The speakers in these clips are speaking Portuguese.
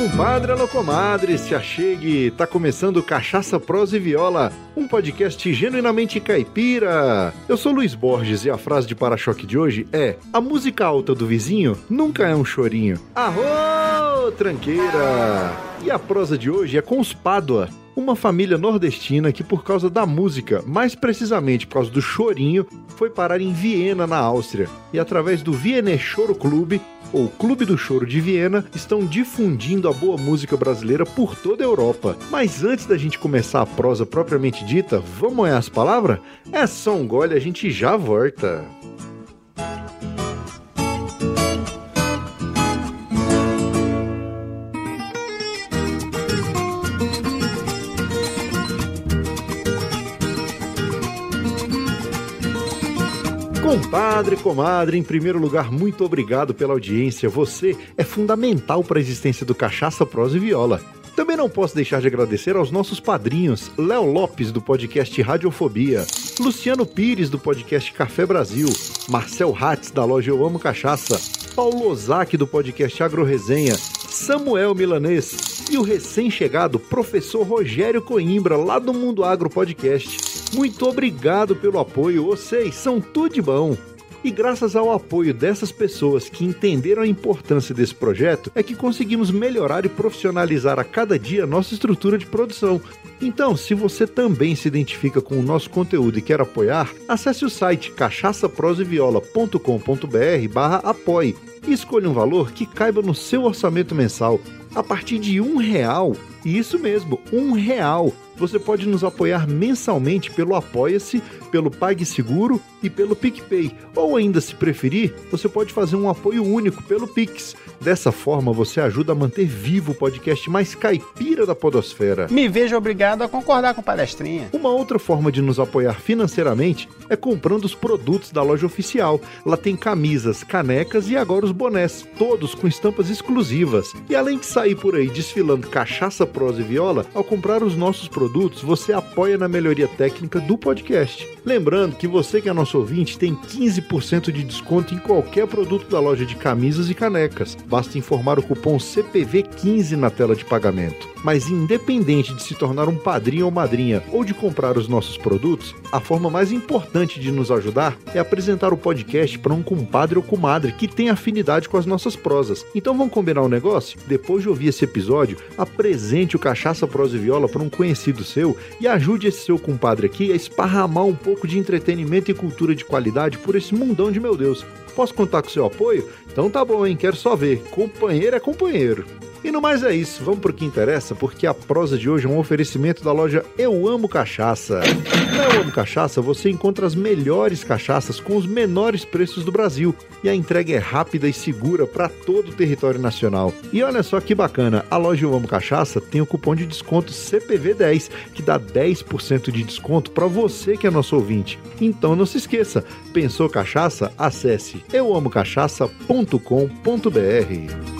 compadre, alô comadre, se achegue, tá começando Cachaça, Prosa e Viola, um podcast genuinamente caipira. Eu sou Luiz Borges e a frase de para-choque de hoje é: A música alta do vizinho nunca é um chorinho. Arro, tranqueira! E a prosa de hoje é com os Pádua, uma família nordestina que, por causa da música, mais precisamente por causa do chorinho, foi parar em Viena, na Áustria. E através do Viener Choro Clube, ou Clube do Choro de Viena, estão difundindo a boa música brasileira por toda a Europa. Mas antes da gente começar a prosa propriamente dita, vamos olhar as palavras? É só um gole, a gente já volta. Compadre, comadre, em primeiro lugar, muito obrigado pela audiência. Você é fundamental para a existência do Cachaça, Prosa e Viola. Também não posso deixar de agradecer aos nossos padrinhos, Léo Lopes, do podcast Radiofobia, Luciano Pires, do podcast Café Brasil, Marcel Hatz, da loja Eu Amo Cachaça, Paulo Ozaki, do podcast Agro Resenha, Samuel Milanês e o recém-chegado professor Rogério Coimbra, lá do Mundo Agro Podcast. Muito obrigado pelo apoio, vocês são tudo de bom. E graças ao apoio dessas pessoas que entenderam a importância desse projeto, é que conseguimos melhorar e profissionalizar a cada dia a nossa estrutura de produção. Então, se você também se identifica com o nosso conteúdo e quer apoiar, acesse o site cachaçaproseviola.com.br barra apoie e escolha um valor que caiba no seu orçamento mensal. A partir de um real, isso mesmo, um real, você pode nos apoiar mensalmente pelo Apoia-se, pelo PagSeguro e pelo PicPay. Ou ainda, se preferir, você pode fazer um apoio único pelo Pix. Dessa forma, você ajuda a manter vivo o podcast mais caipira da podosfera. Me vejo obrigado a concordar com palestrinha. Uma outra forma de nos apoiar financeiramente é comprando os produtos da loja oficial. Lá tem camisas, canecas e agora os bonés, todos com estampas exclusivas. E além de sair por aí desfilando cachaça, prosa e viola, ao comprar os nossos produtos, você apoia na melhoria técnica do podcast. Lembrando que você que é nosso ouvinte tem 15% de desconto em qualquer produto da loja de camisas e canecas. Basta informar o cupom CPV15 na tela de pagamento. Mas independente de se tornar um padrinho ou madrinha ou de comprar os nossos produtos, a forma mais importante de nos ajudar é apresentar o podcast para um compadre ou comadre que tem afinidade com as nossas prosas. Então vamos combinar um negócio? Depois de ouvir esse episódio, apresente o Cachaça Prosa e Viola para um conhecido seu e ajude esse seu compadre aqui a esparramar um pouco de entretenimento e cultura de qualidade por esse mundão de meu Deus. Posso contar com seu apoio? Então tá bom, hein? Quero só ver. Companheiro é companheiro. E no mais é isso, vamos pro que interessa, porque a prosa de hoje é um oferecimento da loja Eu Amo Cachaça. Na Eu Amo Cachaça você encontra as melhores cachaças com os menores preços do Brasil e a entrega é rápida e segura para todo o território nacional. E olha só que bacana, a loja Eu Amo Cachaça tem o cupom de desconto CPV10 que dá 10% de desconto para você que é nosso ouvinte. Então não se esqueça, pensou cachaça? Acesse euamocachaça.com.br.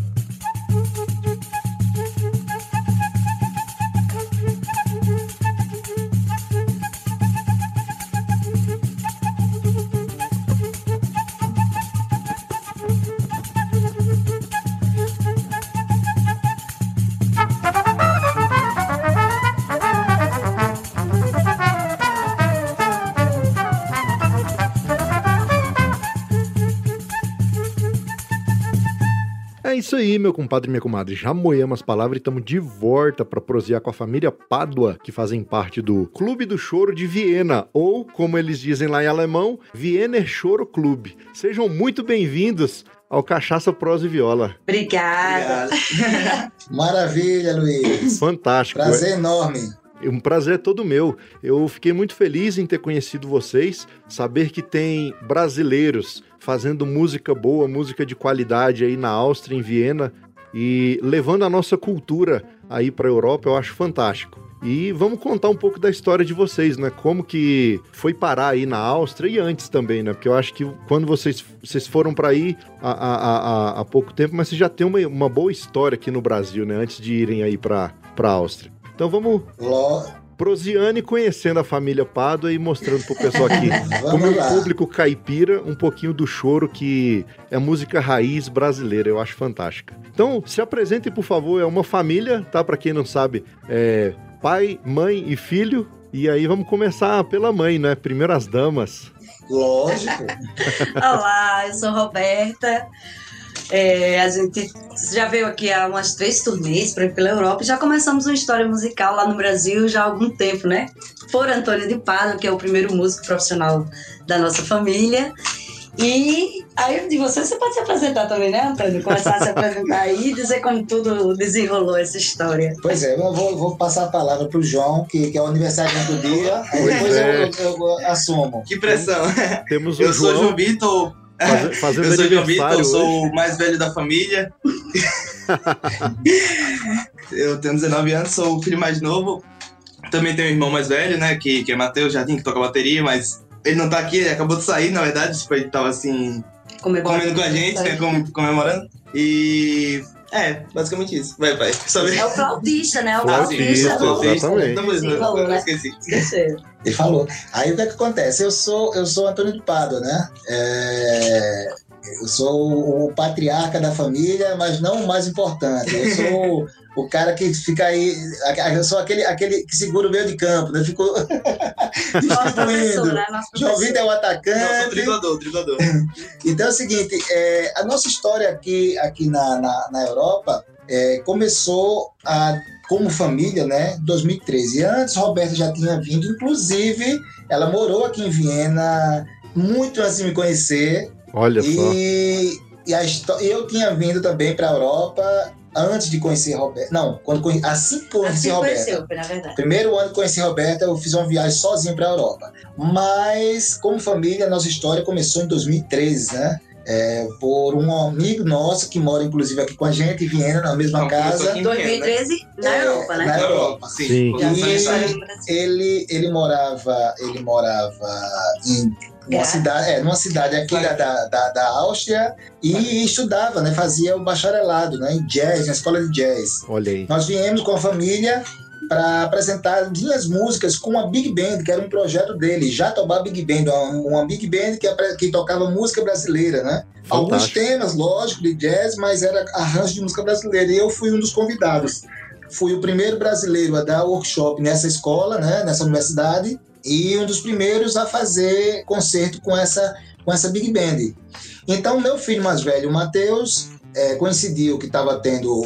Isso aí, meu compadre e minha comadre. Já moemos as palavras e estamos de volta para prosear com a família Pádua, que fazem parte do Clube do Choro de Viena, ou, como eles dizem lá em alemão, Wiener Choro Clube. Sejam muito bem-vindos ao Cachaça, Prosa e Viola. Obrigada. Maravilha, Luiz. Fantástico. Prazer enorme. Um prazer é todo meu. Eu fiquei muito feliz em ter conhecido vocês, saber que tem brasileiros fazendo música boa, música de qualidade aí na Áustria, em Viena, e levando a nossa cultura aí para a Europa, eu acho fantástico. E vamos contar um pouco da história de vocês, né? Como que foi parar aí na Áustria e antes também, né? Porque eu acho que quando vocês, vocês foram para aí há, há, há, há, pouco tempo, mas vocês já têm uma, uma boa história aqui no Brasil, né? Antes de irem aí para a Áustria. Então vamos. Prosiane conhecendo a família Pádua e mostrando pro pessoal aqui, como o público caipira, um pouquinho do choro que é música raiz brasileira. Eu acho fantástica. Então, se apresentem, por favor. É uma família, tá? Para quem não sabe, é pai, mãe e filho. E aí vamos começar pela mãe, né? Primeiro as damas. Lógico. Olá, eu sou Roberta. É, a gente já veio aqui há umas três turnês pela Europa e já começamos uma história musical lá no Brasil já há algum tempo, né? Por Antônio de Pádua, que é o primeiro músico profissional da nossa família. E aí de você, você pode se apresentar também, né, Antônio? Começar a se apresentar aí e dizer como tudo desenrolou essa história. Pois é, eu vou, vou passar a palavra para o João, que, que é o aniversário do dia, depois é. eu, eu, eu, assumo. Que pressão. Temos o eu João. sou o João Vitor, fazendo eu sou João Vitor, eu sou o mais velho da família. eu tenho 19 anos, sou o filho mais novo. Também tenho um irmão mais velho, né? Que, que é Matheus Jardim, que toca bateria, mas ele não tá aqui, ele acabou de sair, na verdade. Tipo, ele tava assim. comendo com a gente, né, comemorando. E é, basicamente isso. Vai, vai. Sabe? É o flautista, né? O flautista. Flautista, exatamente. Não, mas, não, não, esqueci. Ele falou. Aí o que, é que acontece? Eu sou, eu sou Antônio de Pádua, né? É, eu sou o patriarca da família, mas não o mais importante. Eu sou o cara que fica aí. Eu sou aquele, aquele que segura o meio de campo, né? Ficou distribuindo. Né? João Vitor é o atacante. Driblador, driblador. Então é o seguinte: é, a nossa história aqui, aqui na, na, na Europa é, começou a, como família, né? 2013. Antes, Roberta já tinha vindo, inclusive, ela morou aqui em Viena muito antes de me conhecer. Olha e, só. E a, eu tinha vindo também para a Europa antes de conhecer Roberta. Não, quando conhe... assim que conheci assim Roberta. Conheceu, na verdade. Primeiro ano que conheci Roberta, eu fiz uma viagem sozinho para a Europa. Mas, como família, nossa história começou em 2013, né? É, por um amigo nosso que mora inclusive aqui com a gente, em Viena, na mesma Não, casa. Em 2013, na é, Europa, né? Na Europa, sim. sim. E ele, ele morava, ele morava em uma cidade, é, numa cidade aqui da, da, da, Áustria e estudava, né? Fazia o bacharelado, né? Em jazz, na escola de jazz. Olha aí. Nós viemos com a família para apresentar duas músicas com a Big Band, que era um projeto dele, Jatobá Big Band, uma, uma Big Band que, que tocava música brasileira, né? Fantástico. Alguns temas, lógico, de jazz, mas era arranjo de música brasileira. E eu fui um dos convidados. Fui o primeiro brasileiro a dar workshop nessa escola, né? Nessa universidade e um dos primeiros a fazer concerto com essa, com essa Big Band. Então, meu filho mais velho, o Matheus, é, coincidiu que estava tendo,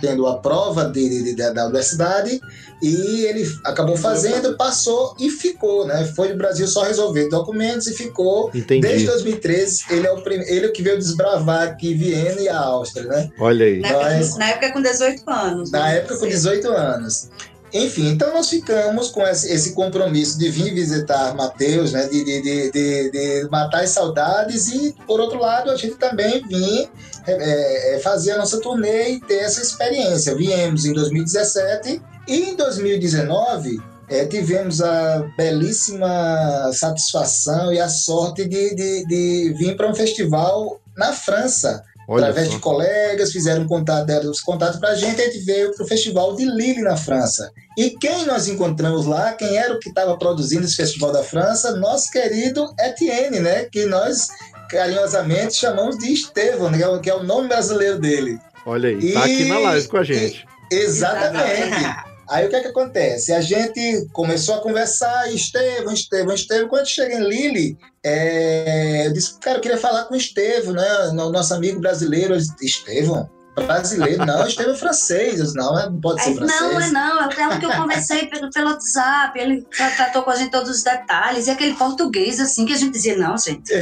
tendo a prova dele de, de, da universidade e ele acabou fazendo, passou e ficou, né? Foi no Brasil só resolver documentos e ficou. Entendi. Desde 2013, ele é o primeiro, ele que veio desbravar aqui Viena e a Áustria, né? Olha aí. Na, Mas, época, na época com 18 anos. Na né? época com 18 anos. Enfim, então nós ficamos com esse, compromisso de vir visitar Mateus, né, de, de, de, de, matar as saudades e, por outro lado, a gente também vir é, é, fazer a nossa turnê e ter essa experiência. Viemos em 2017 e em 2019 é, tivemos a belíssima satisfação e a sorte de, de, de vir para um festival na França, Olha através só. de colegas, fizeram contato, deram os contatos para a gente, a gente veio para o Festival de Lille na França. E quem nós encontramos lá, quem era o que estava produzindo esse Festival da França? Nosso querido Etienne, né? Que nós carinhosamente chamamos de Estevão, né? que é o nome brasileiro dele. Olha aí, tá aqui na live com a gente. E, exatamente. Aí o que é que acontece? A gente começou a conversar, Estevam, Estevam, Estevam. Quando chega em Lille, é, eu disse, cara, eu queria falar com o Estevam, né? Nosso amigo brasileiro. Estevam, brasileiro, não, Estevam é francês, não, é, não pode ser francês. Não, é não, é o que eu conversei pelo, pelo WhatsApp, ele tratou com a gente todos os detalhes, e aquele português, assim, que a gente dizia, não, gente,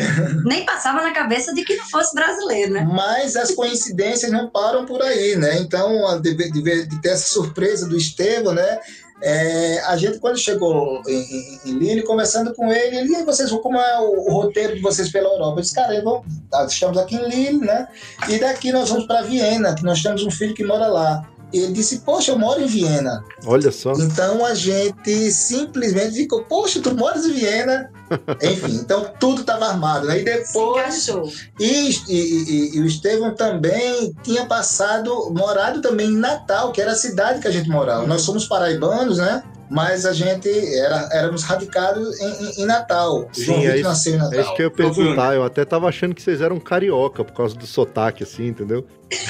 nem passava na cabeça de que não fosse brasileiro, né? Mas as coincidências não param por aí, né? Então, de, de, de ter essa surpresa do Estevam, né? É, a gente, quando chegou em, em, em Lille, conversando com ele, ele, e vocês, como é o, o, roteiro de vocês pela Europa? Eu disse, cara, vamos, estamos aqui em Lille, né? E daqui nós vamos para Viena, que nós temos um filho que mora lá. Ele disse, poxa, eu moro em Viena. Olha só. Então a gente simplesmente ficou, poxa, tu moras em Viena? Enfim, então tudo estava armado, né? E depois. E, e, e, e, o Estevão também tinha passado, morado também em Natal, que era a cidade que a gente morava. Nós somos paraibanos, né? Mas a gente era, éramos radicados em, em Natal. Sim, João é isso, nasceu em Natal. É isso que eu ia perguntar. Eu até tava achando que vocês eram carioca por causa do sotaque, assim, entendeu?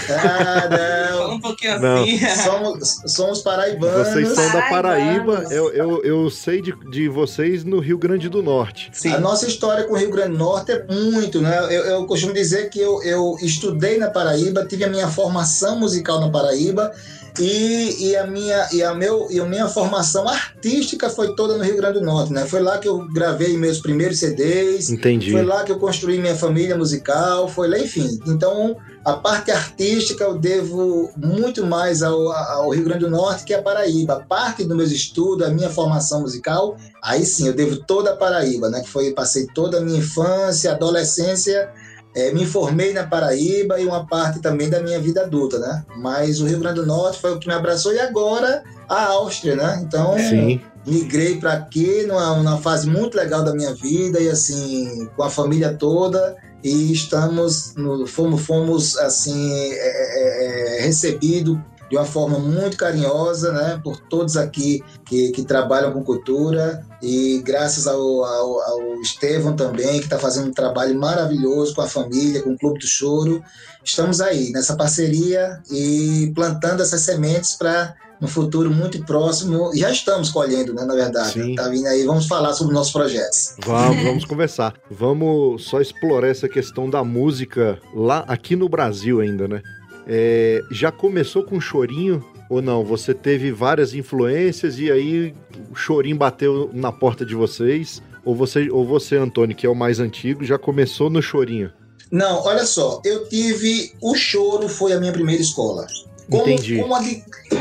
Ah, não. Fala um pouquinho não. assim. Somos, somos paraibanos. Vocês são da Paraíba. Eu, eu, eu sei de, de vocês no Rio Grande do Norte. Sim. A nossa história com o Rio Grande do Norte é muito, né? Eu, eu costumo dizer que eu, eu estudei na Paraíba, tive a minha formação musical na Paraíba e, e, a minha, e, a meu, e a minha formação artística foi toda no Rio Grande do Norte, né? Foi lá que eu gravei meus primeiros CDs. Entendi. Foi lá que eu construí minha família musical, foi lá, enfim. Então, a parte artística eu devo muito mais ao, ao Rio Grande do Norte que a Paraíba. A parte dos meus estudos, a minha formação musical, aí sim, eu devo toda a Paraíba, né? Que foi, passei toda a minha infância, adolescência é, me formei na Paraíba e uma parte também da minha vida adulta, né? Mas o Rio Grande do Norte foi o que me abraçou e agora a Áustria, né? Então, Sim. migrei para aqui numa, numa fase muito legal da minha vida e assim, com a família toda e estamos, no, fomos, fomos assim, é, é, é recebidos de uma forma muito carinhosa, né, por todos aqui que, que trabalham com cultura e graças ao, ao, ao Estevão também, que está fazendo um trabalho maravilhoso com a família, com o Clube do Choro. Estamos aí nessa parceria e plantando essas sementes para no futuro muito próximo. Já estamos colhendo, né, na verdade. Sim. Tá vindo aí, vamos falar sobre nossos projetos. Vamos, vamos conversar. Vamos só explorar essa questão da música lá aqui no Brasil ainda, né? É, já começou com chorinho ou não? Você teve várias influências e aí o chorinho bateu na porta de vocês? Ou você, ou você, Antônio, que é o mais antigo, já começou no chorinho? Não, olha só, eu tive. O choro foi a minha primeira escola. Como, Entendi. Como a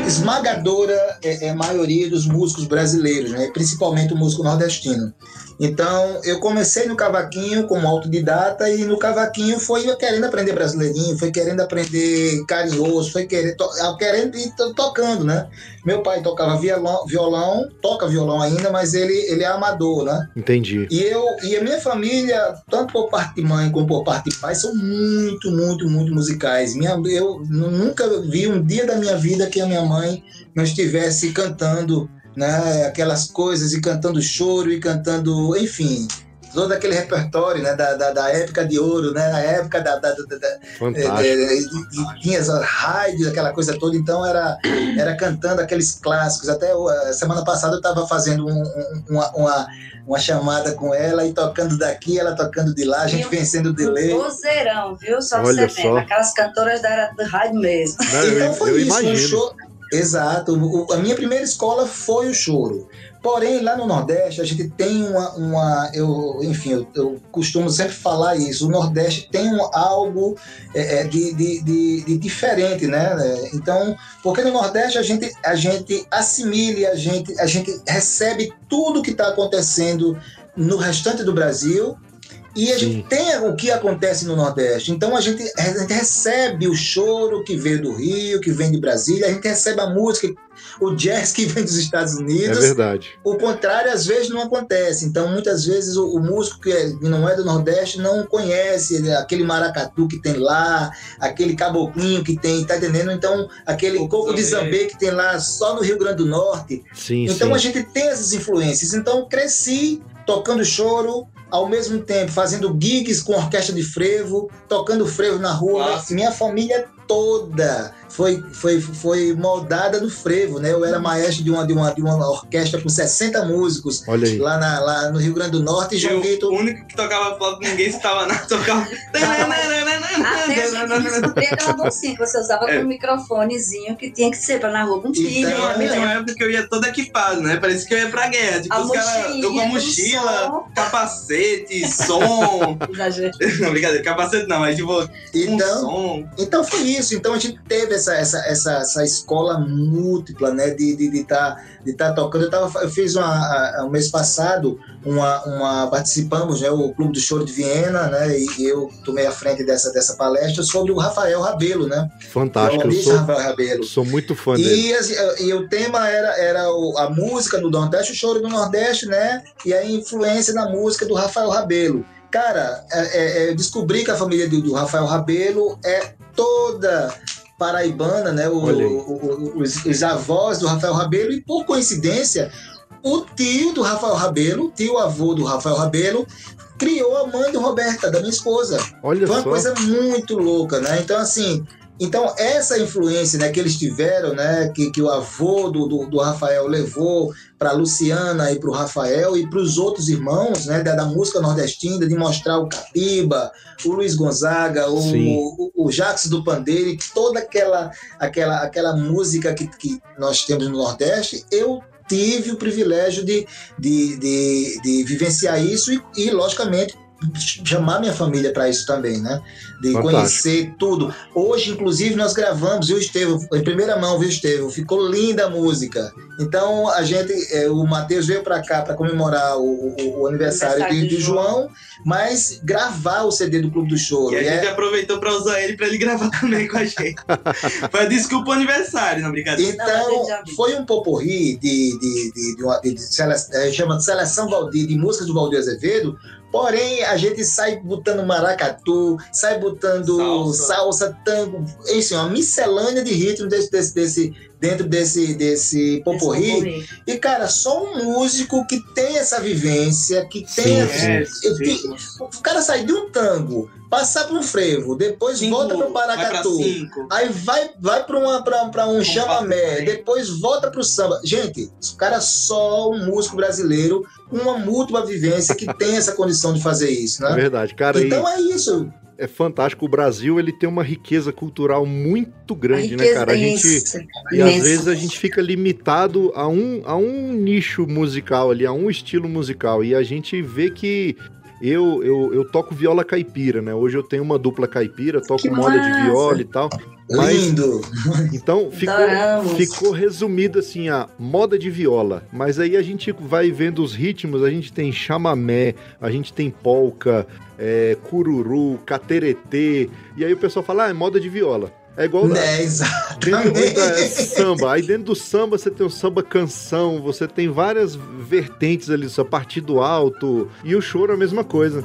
esmagadora é, é, maioria dos músicos brasileiros, né? principalmente o músico nordestino. Então, eu comecei no cavaquinho como autodidata e no cavaquinho foi querendo aprender brasileirinho, foi querendo aprender carinhoso, foi querendo, to, querendo ir tocando, né? Meu pai tocava violão, violão, toca violão ainda, mas ele, ele é amador, né? Entendi. E eu e a minha família, tanto por parte de mãe como por parte de pai, são muito, muito, muito musicais. Minha, eu nunca vi um dia da minha vida que a minha mãe não estivesse cantando né? Aquelas coisas e cantando choro e cantando, enfim, todo aquele repertório né, da, da, da, época de ouro, né, na época da, da, da, da é, é, tinha as rádios, aquela coisa toda, então era, era cantando aqueles clássicos. Até semana passada eu estava fazendo um, um, uma, uma, uma, chamada com ela e tocando daqui, ela tocando de lá, a gente vencendo o delay. Vozeirão, viu? Só Olha você vendo, aquelas cantoras da era do rádio mesmo. Não, então foi eu isso, imagino. um show Exato. O, a minha primeira escola foi o choro. Porém, lá no Nordeste, a gente tem uma. uma eu, enfim, eu, eu costumo sempre falar isso. O Nordeste tem um, algo é, é de, de, de, de, diferente, né? Então, porque no Nordeste a gente, a gente assimila, a gente, a gente recebe tudo que está acontecendo no restante do Brasil e a gente tem o que acontece no Nordeste. Então a gente, a gente recebe o choro que veio do Rio, que vem de Brasília, a gente recebe a música, o jazz que vem dos Estados Unidos. É verdade. O contrário, às vezes, não acontece. Então, muitas vezes, o, o músico que, é, não é do Nordeste não conhece aquele maracatu que tem lá, aquele caboclinho que tem, tá entendendo? Então, aquele o coco de zambê que tem lá só no Rio Grande do Norte. Sim, então, sim. a gente tem essas influências. Então, cresci tocando choro, ao mesmo tempo fazendo gigs com orquestra de frevo, tocando frevo na rua. Nossa. Minha família toda foi, foi, foi moldada no frevo, né? Eu era maestro de uma, de uma, de uma orquestra com 60 músicos lá, na, lá no Rio Grande do Norte. E Vitor... O único que tocava flauta, ninguém estava na tocava. Até aquela bolsinha que você usava é. com um microfonezinho que tinha que ser pra na rua com filho. Então, né? Tinha uma época que eu ia todo equipado, né? Parecia que eu ia pra guerra. Tipo, os caras, eu com a mochila, capacete, som. não, brincadeira, capacete não, mas tipo, então, um som. Então foi isso. Então a gente teve essa, essa, essa, essa escola múltipla, né? De estar de, de tá, de tá tocando. Eu, tava, eu fiz uma, um mês passado uma, uma participamos, né? O Clube do Choro de Viena, né? E eu tomei a frente dessa, dessa palestra sobre o Rafael Rabelo, né? Fantástico. O sou, Rafael Rabelo. Sou muito fã dele. E, e o tema era, era a música do Nordeste, o choro do Nordeste, né? E a influência na música do Rafael Rabelo. Cara, é, é, é descobri que a família do, do Rafael Rabelo é toda paraibana, né? O, o, os, os, avós do Rafael Rabelo, e por coincidência, o tio do Rafael Rabelo, tio avô do Rafael Rabelo, criou a mãe do Roberta, da minha esposa. Olha Foi uma só. coisa muito louca, né? Então, assim, então, essa influência né, que eles tiveram, né, que, que o avô do, do, do Rafael levou para Luciana e para o Rafael e para os outros irmãos né, da, da, música nordestina, de mostrar o Capiba, o Luiz Gonzaga, o, o, o Jax do Pandeiro, toda aquela, aquela, aquela música que, que nós temos no Nordeste, eu tive o privilégio de, de, de, de vivenciar isso e, e logicamente, chamar minha família para isso também, né? De Fantástico. conhecer tudo. Hoje, inclusive, nós gravamos, viu, Estevam? Em primeira mão, viu, Estevam? Ficou linda a música. Então, a gente, é, o Matheus veio para cá para comemorar o, o, o aniversário, aniversário, de, de João. João, mas gravar o CD do Clube do Choro. E a e gente é... aproveitou para usar ele para ele gravar também com a gente. foi desculpa o aniversário, não brincadeira. Então, foi um poporri de, de, de, de, uma, de, de, de chama de Seleção Valdir, de músicas do Valdir Azevedo, Porém, a gente sai botando maracatu, sai botando salsa, salsa tango, enfim, uma miscelânea de ritmo desse, desse, desse, dentro desse, desse poporri. E, cara, só um músico que tem essa vivência, que tem. É, que, o cara sai de um tango, passar para um frevo, depois cinco, volta para o paracatu, aí vai, vai para um chamamé, depois volta para o samba. Gente, o cara só um músico brasileiro, uma mútua vivência que tem essa condição de fazer isso, né? É verdade, cara. Então e... é isso é fantástico. O Brasil ele tem uma riqueza cultural muito grande, né, cara? A gente e às vezes a gente fica limitado a um, a um nicho musical ali, a um estilo musical e a gente vê que eu, eu, eu toco viola caipira, né? Hoje eu tenho uma dupla caipira, toco que moda massa. de viola e tal. Mas, Lindo! Então ficou, ficou resumido assim a moda de viola. Mas aí a gente vai vendo os ritmos, a gente tem chamamé, a gente tem polca, é, cururu, cateretê. E aí o pessoal fala, ah, é moda de viola. É igual é, dentro é samba. Aí dentro do samba você tem o samba canção, você tem várias vertentes ali, só partido alto. E o choro é a mesma coisa.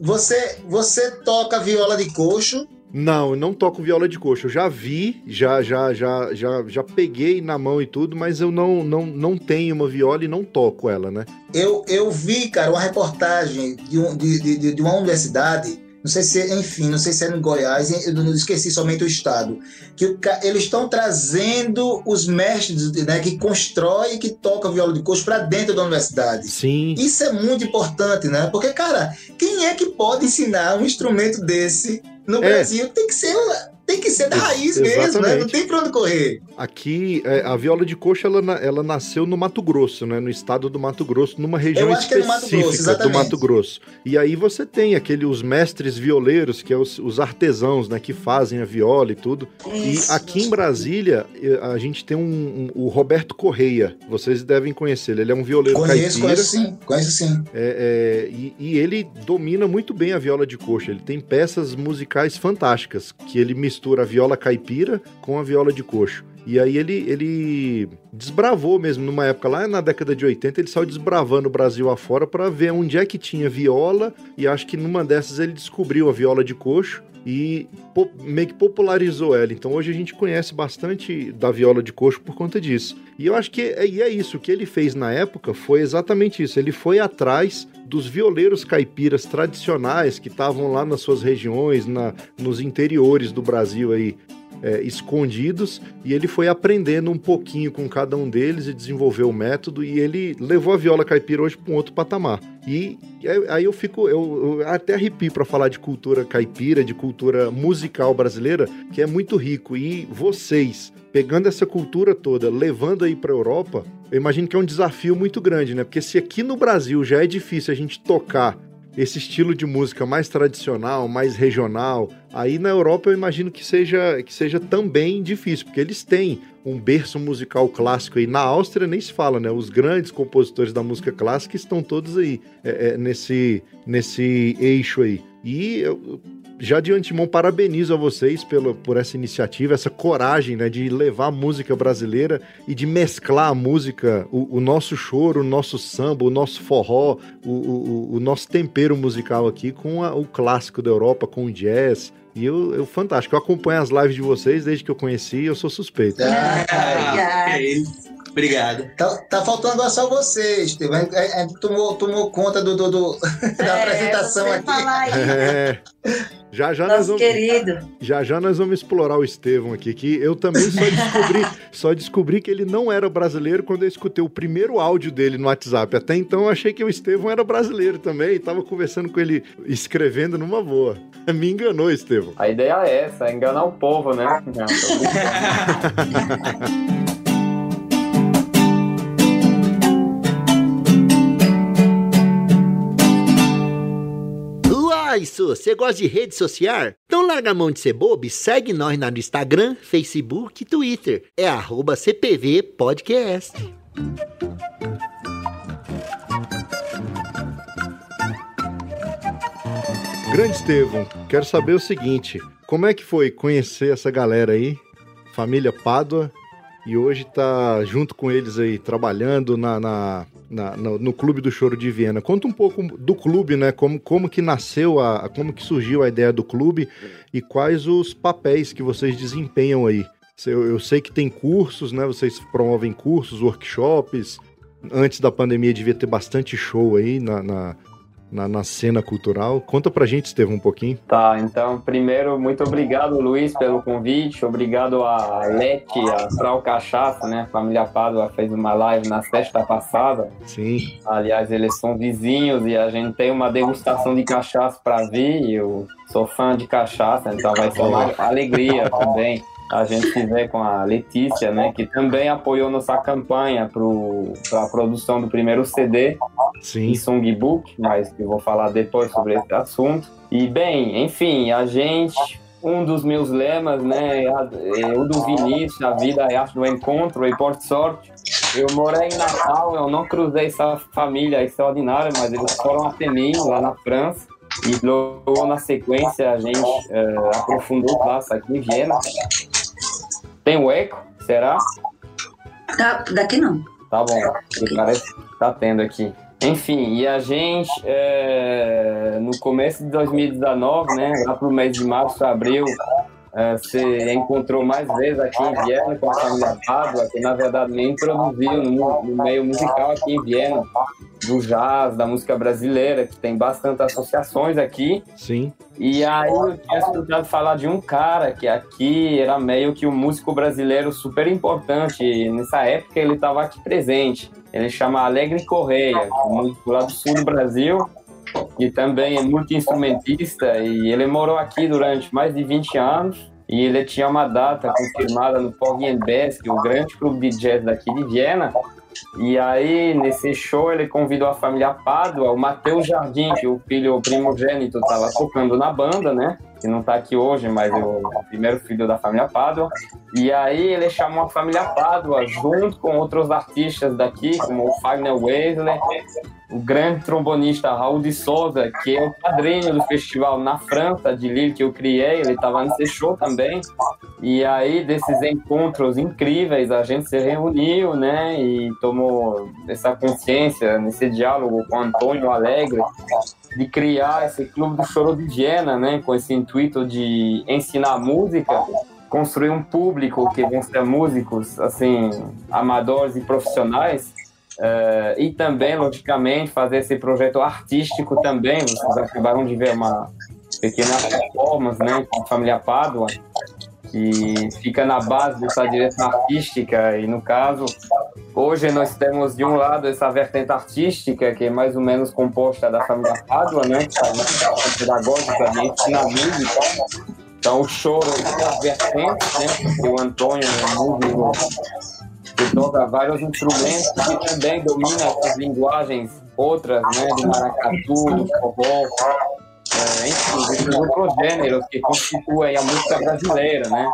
Você, você toca viola de coxo? Não, eu não toco viola de coxo. Eu já vi, já, já, já, já, já peguei na mão e tudo, mas eu não, não, não tenho uma viola e não toco ela, né? Eu, eu vi, cara, uma reportagem de, um, de, de, de uma universidade não sei se, enfim, não sei se é no Goiás, eu não esqueci somente o estado, que eles estão trazendo os mestres né, que constroem e que tocam viola de coxo para dentro da universidade. Sim. Isso é muito importante, né? Porque, cara, quem é que pode ensinar um instrumento desse no é. Brasil? Tem que ser tem que ser da raiz mesmo, né? Não tem pra onde correr. Aqui, é, a viola de coxa, ela, ela nasceu no Mato Grosso, né? No estado do Mato Grosso, numa região específica é Mato Grosso, do Mato Grosso. E aí você tem aquele, os mestres violeiros, que é os, os artesãos, né? Que fazem a viola e tudo. Isso. E aqui em Brasília, a gente tem um, um, o Roberto Correia. Vocês devem conhecer ele. Ele é um violeiro conheço, caipira. Conheço sim, conheço sim. É, é, e, e ele domina muito bem a viola de coxa. Ele tem peças musicais fantásticas, que ele mistura a viola caipira com a viola de coxo. E aí ele, ele desbravou mesmo, numa época lá na década de 80, ele saiu desbravando o Brasil afora para ver onde é que tinha viola, e acho que numa dessas ele descobriu a viola de coxo e meio que popularizou ela. Então hoje a gente conhece bastante da viola de coxo por conta disso. E eu acho que é, é isso, o que ele fez na época foi exatamente isso. Ele foi atrás dos violeiros caipiras tradicionais que estavam lá nas suas regiões, na, nos interiores do Brasil aí. É, escondidos e ele foi aprendendo um pouquinho com cada um deles e desenvolveu o método e ele levou a viola caipira hoje para um outro patamar. E aí eu fico, eu, eu até arrepio para falar de cultura caipira, de cultura musical brasileira, que é muito rico. E vocês, pegando essa cultura toda, levando aí para Europa, eu imagino que é um desafio muito grande, né? Porque se aqui no Brasil já é difícil a gente tocar esse estilo de música mais tradicional, mais regional, aí na Europa eu imagino que seja, que seja também difícil, porque eles têm um berço musical clássico aí. Na Áustria nem se fala, né? Os grandes compositores da música clássica estão todos aí é, é, nesse, nesse eixo aí. E eu, já de antemão parabenizo a vocês pelo, por essa iniciativa, essa coragem né, de levar a música brasileira e de mesclar a música, o, o nosso choro, o nosso samba, o nosso forró, o, o, o nosso tempero musical aqui com a, o clássico da Europa, com o jazz. E eu, eu, fantástico, eu acompanho as lives de vocês desde que eu conheci eu sou suspeito. Ah, é. Obrigado. Tá, tá, faltando agora só você, Estevam. A, a, a, tomou, tomou conta do, do, do da é, apresentação aqui. É. Já já, nós vamos, querido. já já nós vamos explorar o Estevão aqui, que eu também só descobri, só descobri que ele não era brasileiro quando eu escutei o primeiro áudio dele no WhatsApp. Até então eu achei que o Estevão era brasileiro também, estava conversando com ele, escrevendo numa boa. Me enganou, Estevão. A ideia é essa, é enganar o povo, né? Isso, você gosta de rede social? Então larga a mão de ser bobo e segue nós no Instagram, Facebook e Twitter. É arroba CPV Podcast. Grande Estevão, quero saber o seguinte: como é que foi conhecer essa galera aí, família Pádua, e hoje tá junto com eles aí, trabalhando na, na na, no, no, Clube do Choro de Viena. Conta um pouco do clube, né? Como, como que nasceu, a, como que surgiu a ideia do clube e quais os papéis que vocês desempenham aí. Eu, eu sei que tem cursos, né? Vocês promovem cursos, workshops. Antes da pandemia devia ter bastante show aí na, na na, na, cena cultural. Conta pra gente, Estevam, um pouquinho. Tá, então, primeiro, muito obrigado, Luiz, pelo convite. Obrigado a Leti, a Frau Cachaça, né? A família Pádua fez uma live na sexta passada. Sim. Aliás, eles são vizinhos e a gente tem uma degustação de cachaça para vir. Eu sou fã de cachaça, então vai ser uma alegria também a gente fizer com a Letícia, né, que também apoiou nossa campanha para a produção do primeiro CD Sim. songbook, mas eu vou falar depois sobre esse assunto. E bem, enfim, a gente um dos meus lemas, né, é o do Vinícius, a vida é arte do encontro e por sorte. Eu morei em Natal, eu não cruzei essa família extraordinária, mas eles foram até mim, lá na França. E logo na sequência a gente uh, aprofundou o passo aqui em Viena. Tem o eco? Será? Tá, daqui não. Tá bom, parece que tá tendo aqui. Enfim, e a gente, é, no começo de 2019, né, lá pro mês de março, abril, é, se encontrou mais vezes aqui em Viena com a família Pádua, que na verdade me introduziu no, no, meio musical aqui em Viena, do jazz, da música brasileira, que tem bastante associações aqui. Sim. E aí eu tinha escutado falar de um cara que aqui era meio que um músico brasileiro super importante. Nessa época ele estava aqui presente. Ele chama Alegre Correia, um músico lá do sul do Brasil e também é multi-instrumentista e ele morou aqui durante mais de 20 anos e ele tinha uma data confirmada no Porgienbesk, o grande clube de jazz daqui de Viena. E aí, nesse show, ele convidou a família Pádua, o Matheus Jardim, que o filho primogênito estava tocando na banda, né? Que não está aqui hoje, mas o primeiro filho da família Pádua. E aí, ele chamou a família Pádua, junto com outros artistas daqui, como o Fagner Wesley, o grande trombonista Raul de Souza, que é o padrinho do festival na França, de Lille, que eu criei, ele estava nesse show também. E aí, desses encontros incríveis, a gente se reuniu, né, e tomou essa consciência, nesse diálogo com Antônio Alegre, de criar esse Clube do Choro de Viena, né, com esse intuito de ensinar música, construir um público que vão ser músicos, assim, amadores e profissionais, Uh, e também, logicamente, fazer esse projeto artístico também. Vocês acabaram de ver uma pequena performance né, com a família Pádua, que fica na base dessa direção artística. E no caso, hoje nós temos de um lado essa vertente artística, que é mais ou menos composta da família Pádua, né? Que na pedagógica de ensina música. Então, o choro é uma vertente, né? O Antônio é músico que toca vários instrumentos e também domina as linguagens outras, né? Do maracatu, do forró, é, enfim, outros gêneros que constituem a música brasileira, né?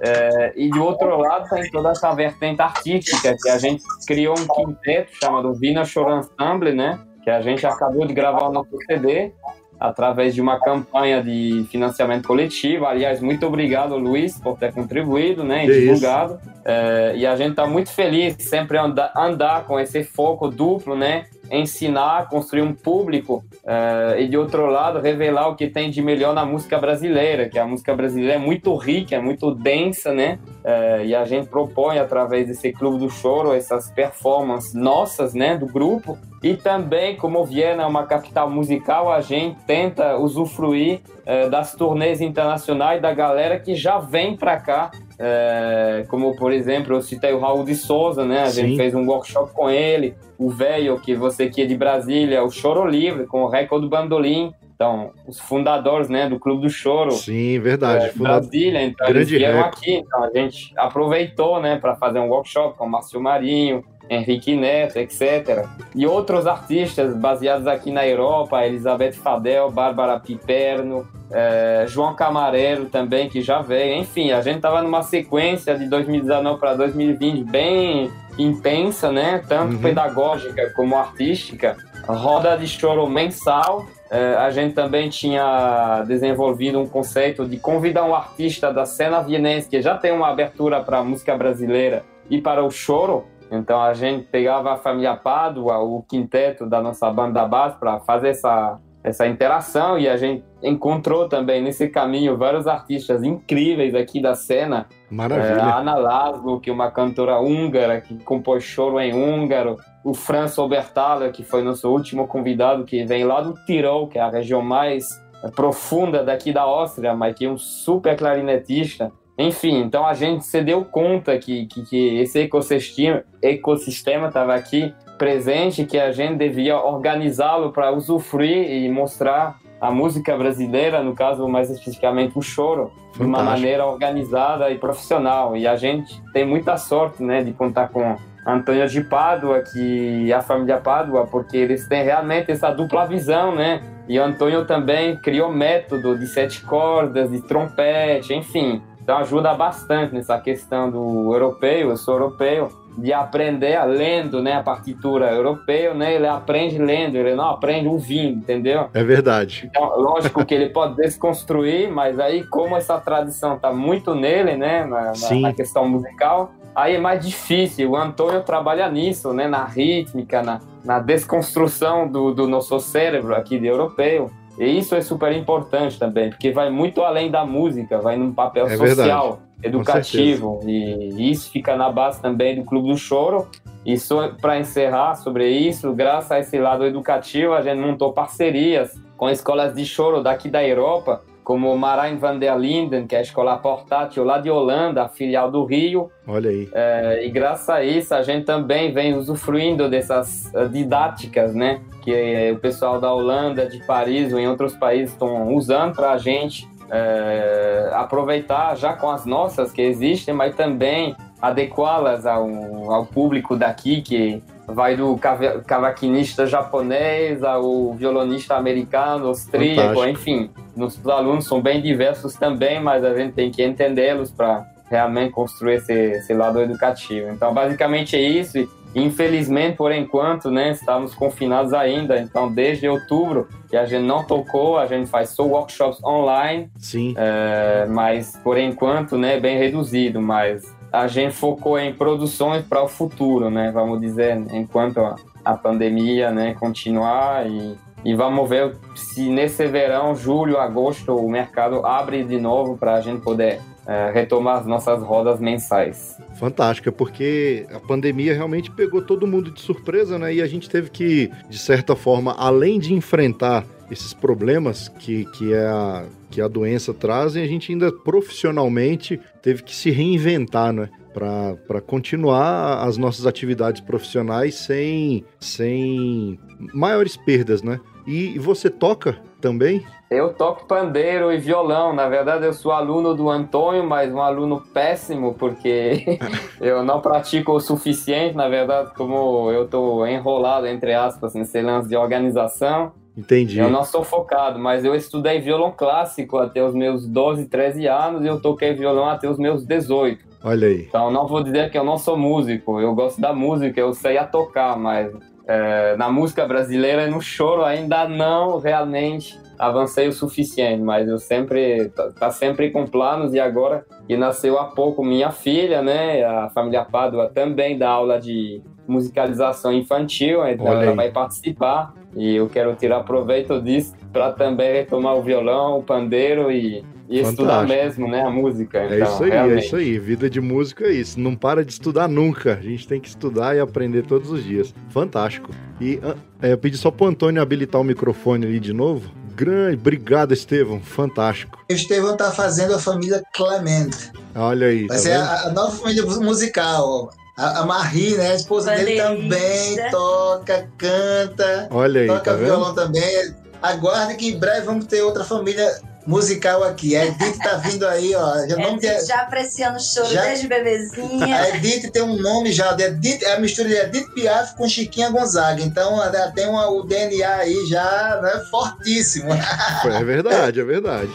É, e de outro lado tem toda essa vertente artística que a gente criou um quinteto chamado Vina Choro Ensemble, né? Que a gente acabou de gravar o nosso CD através de uma campanha de financiamento coletivo. Aliás, muito obrigado, Luiz, por ter contribuído né, e divulgado. É, e a gente está muito feliz sempre andar, andar com esse foco duplo, né? Ensinar, construir um público uh, e de outro lado revelar o que tem de melhor na música brasileira, que a música brasileira é muito rica, é muito densa, né? Uh, e a gente propõe através desse Clube do Choro essas performances nossas, né, do grupo. E também, como Viena é uma capital musical, a gente tenta usufruir uh, das turnês internacionais da galera que já vem para cá é, como por exemplo, eu citei o Raul de Souza, né? A Sim. gente fez um workshop com ele, o velho que você que é de Brasília, o Choro Livre, com o Record Bandolim. Então, os fundadores, né, do Clube do Choro. Sim, verdade. É, Brasília, então Grande eles vieram aqui. Então a gente aproveitou, né, para fazer um workshop com o Márcio Marinho, Henrique Neto, etc. E outros artistas baseados aqui na Europa, Elizabeth Fadel, Bárbara Piperno, é, João Camareiro também, que já veio. Enfim, a gente estava numa sequência de 2019 para 2020 bem intensa, né? Tanto uhum. pedagógica como artística. Roda de choro mensal. É, a gente também tinha desenvolvido um conceito de convidar um artista da cena vienense que já tem uma abertura para a música brasileira e para o choro então a gente pegava a família Pádua, o quinteto da nossa banda base, para fazer essa, essa interação e a gente encontrou também nesse caminho vários artistas incríveis aqui da cena. Maravilha. É, a Ana Laszlo, que é uma cantora húngara que compôs choro em húngaro. O Franz Oberthaler, que foi nosso último convidado, que vem lá do Tirol, que é a região mais profunda daqui da Áustria, mas que é um super clarinetista. Enfim, então a gente se deu conta que, que, que esse ecossistema ecossistema estava aqui presente, que a gente devia organizá-lo para usufruir e mostrar a música brasileira, no caso mais especificamente o choro, Fantástico. de uma maneira organizada e profissional. E a gente tem muita sorte, né, de contar com Antônio de Pádua, que a família Pádua, porque eles têm realmente essa dupla visão, né? E o Antônio também criou método de sete cordas, de trompete, enfim. Então ajuda bastante nessa questão do europeu, eu sou europeu, de aprender lendo, né, a partitura europeia, né, ele aprende lendo, ele não aprende ouvindo, entendeu? É verdade. Então, lógico que ele pode desconstruir, mas aí como essa tradição está muito nele, né, na, na, questão musical, aí é mais difícil. O Antônio trabalha nisso, né, na rítmica, na, na desconstrução do, do nosso cérebro aqui de europeu. E isso é super importante também, porque vai muito além da música, vai num papel é social, verdade. educativo. E isso fica na base também do Clube do Choro. E para encerrar sobre isso, graças a esse lado educativo, a gente montou parcerias com escolas de choro daqui da Europa como Marijn van der Linden, que é a escola portátil lá de Holanda, a filial do Rio. Olha aí. É, e graças a isso a gente também vem usufruindo dessas uh, didáticas, né? Que o pessoal da Holanda, de Paris ou em outros países estão usando para a gente é, aproveitar já com as nossas que existem, mas também adequá-las ao, ao público daqui que vai do cavaquinista japonês ao violonista americano, austríaco, enfim. Nossos alunos são bem diversos também, mas a gente tem que entendê-los para realmente construir esse, esse, lado educativo. Então, basicamente é isso. Infelizmente, por enquanto, né, estamos confinados ainda. Então, desde outubro que a gente não tocou, a gente faz só workshops online. Sim. É, mas por enquanto, né, bem reduzido. Mas a gente focou em produções para o futuro, né? Vamos dizer, enquanto a, pandemia, né, continuar e, e vamos ver se nesse verão, julho, agosto, o mercado abre de novo para a gente poder é, retomar as nossas rodas mensais. Fantástica, porque a pandemia realmente pegou todo mundo de surpresa, né? E a gente teve que, de certa forma, além de enfrentar esses problemas que, que, é a, que a doença traz a gente ainda profissionalmente teve que se reinventar, né? Para continuar as nossas atividades profissionais sem, sem maiores perdas, né? E, você toca também? Eu toco pandeiro e violão. Na verdade, eu sou aluno do Antônio, mas um aluno péssimo, porque eu não pratico o suficiente. Na verdade, como eu estou enrolado, entre aspas, nesse lance de organização. Entendi. Eu não sou focado, mas eu estudei violão clássico até os meus 12, 13 anos e eu toquei violão até os meus 18. Olha aí. Então, não vou dizer que eu não sou músico. Eu gosto da música, eu sei a tocar, mas é, na música brasileira, no choro, ainda não realmente avancei o suficiente, mas eu sempre tá, tá, sempre com planos e agora que nasceu há pouco minha filha, né? A família Pádua também dá aula de musicalização infantil, então ela vai participar e eu quero tirar proveito disso para também retomar o violão, o pandeiro e e estudar mesmo, né? A música. É então, é isso aí, realmente. é isso aí. Vida de músico é isso. Não para de estudar nunca. A gente tem que estudar e aprender todos os dias. Fantástico. E é, eu pedi só pro Antônio habilitar o microfone ali de novo. Grande, obrigado, Estevão. Fantástico. O Estevão tá fazendo a família Clemente. Olha aí. Vai tá ser a, a, nova família musical. A, a Marie, né? A esposa dele também toca, canta. Olha aí. Toca tá violão vendo? também. Aguarde que em breve vamos ter outra família musical aqui. A Edith tá vindo aí, ó. Já, nome é, já apreciando o choro já, desde bebezinha. A Edith tem um nome já, de Edith, é a mistura de Edith Piaf com Chiquinha Gonzaga. Então ela tem uma, o DNA aí já né, fortíssimo. É verdade, é verdade.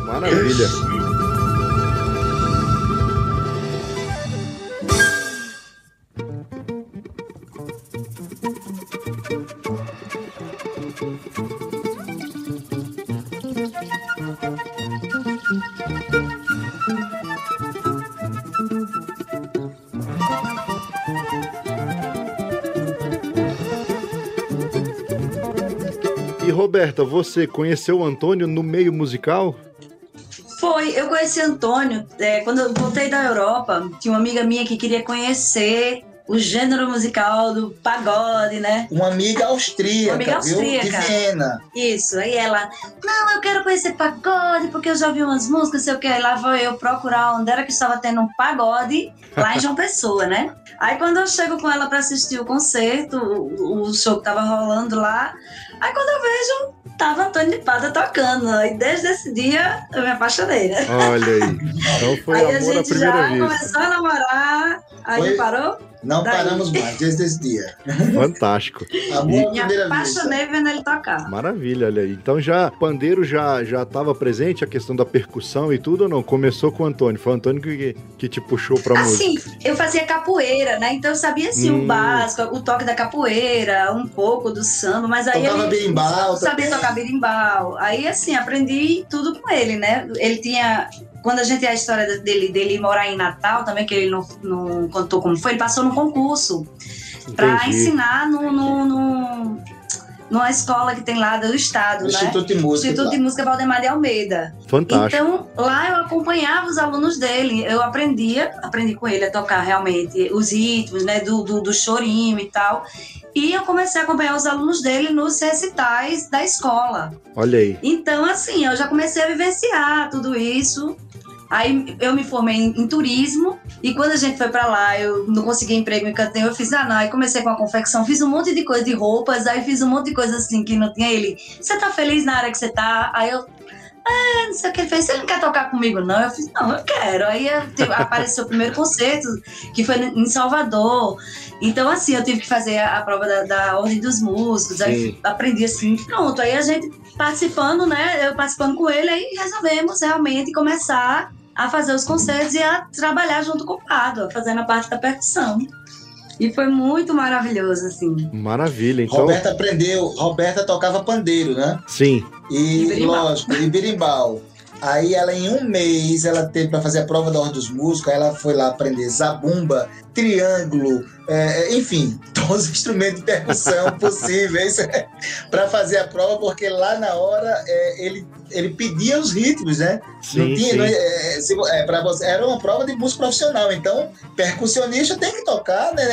Maravilha. Roberta, você conheceu o Antônio no meio musical? Foi, eu conheci Antônio é, quando eu voltei da Europa. Tinha uma amiga minha que queria conhecer o gênero musical do pagode, né? Uma amiga austríaca, uma amiga austríaca. Viu? De Viena. Isso, aí ela, não, eu quero conhecer pagode, porque eu já ouvi umas músicas, sei o que. Aí lá vou eu procurar onde era que estava tendo um pagode, lá em João Pessoa, né? Aí quando eu chego com ela para assistir o concerto, o, o show que tava rolando lá, Aí quando eu vejo, tava Antônio de Pada tocando. E desde esse dia eu me apaixonei, né? Olha aí. Então foi aí amor a gente já vez. começou a namorar, aí foi... parou. Não Daí. paramos mais desde esse dia. Fantástico. Amor e... Me apaixonei vendo ele tocar. Maravilha, olha aí. Então já pandeiro já já estava presente a questão da percussão e tudo ou não? Começou com o Antônio. Foi o Antônio que, que te puxou pra assim, música. Assim, eu fazia capoeira, né? Então eu sabia assim hum. o básico, o toque da capoeira, um pouco do samba, mas aí Tocava ele berimbau, sabia tocar berimbau. Aí assim, aprendi tudo com ele, né? Ele tinha quando a gente a história dele, dele morar em Natal também, que ele não, não contou como foi, ele passou no concurso para ensinar no, no, no, numa escola que tem lá do estado, né? Instituto de Música. Instituto de Música Valdemar de Almeida. Fantástico. Então, lá eu acompanhava os alunos dele, eu aprendia, aprendi com ele a tocar realmente os ritmos, né, do, do, do chorinho e tal. E eu comecei a acompanhar os alunos dele nos recitais da escola. Olha aí. Então, assim, eu já comecei a vivenciar tudo isso. Aí eu me formei em, em turismo e quando a gente foi para lá, eu não consegui emprego em canteiro, eu fiz ah não, aí comecei com a confecção, fiz um monte de coisa de roupas, aí fiz um monte de coisa assim que não tinha ele. Você tá feliz na área que você tá? Aí eu ah, não sei o que ele fez. Você não quer tocar comigo, não? Eu fiz, não, eu quero. Aí tipo, apareceu o primeiro concerto, que foi em Salvador. Então, assim, eu tive que fazer a, a prova da, da, Ordem dos Músicos. Sim. Aí aprendi assim, pronto. Aí a gente participando, né? Eu participando com ele, aí resolvemos realmente começar a fazer os concertos e a trabalhar junto com o Pado, fazendo a parte da percussão. E foi muito maravilhoso, assim. Maravilha, então. Roberta aprendeu, Roberta tocava pandeiro, né? Sim. E, e lógico, e birimbau. Aí ela, em um mês, ela teve para fazer a prova da Ordem dos Músicos, aí ela foi lá aprender zabumba, triângulo, é, enfim, todos os instrumentos de percussão possíveis para fazer a prova, porque lá na hora é, ele ele pedia os ritmos, né? Sim, não tinha, não, é, se, é, pra você, era uma prova de música profissional, então percussionista tem que tocar, né?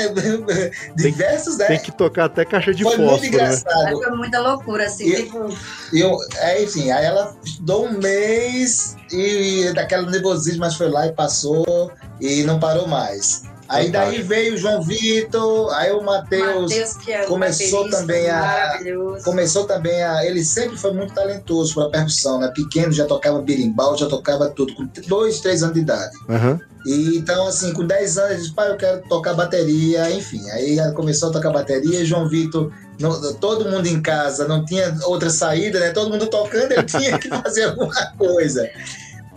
Diversos, tem, né? Tem que tocar até caixa de Foi fósforo, muito engraçado. Né? Foi muita loucura, assim, e, tipo... Eu, é, enfim, aí ela estudou um mês e daquela nervosismo, mas foi lá e passou e não parou mais. Aí daí veio o João Vitor, aí o Matheus é começou também a começou também a ele sempre foi muito talentoso para percussão, né? Pequeno já tocava berimbau, já tocava tudo com dois, três anos de idade. Uhum. E, então, assim, com 10 anos, ele disse, pai, eu quero tocar bateria, enfim. Aí começou a tocar bateria, João Vitor, não, todo mundo em casa, não tinha outra saída, né? Todo mundo tocando, ele tinha que fazer alguma coisa.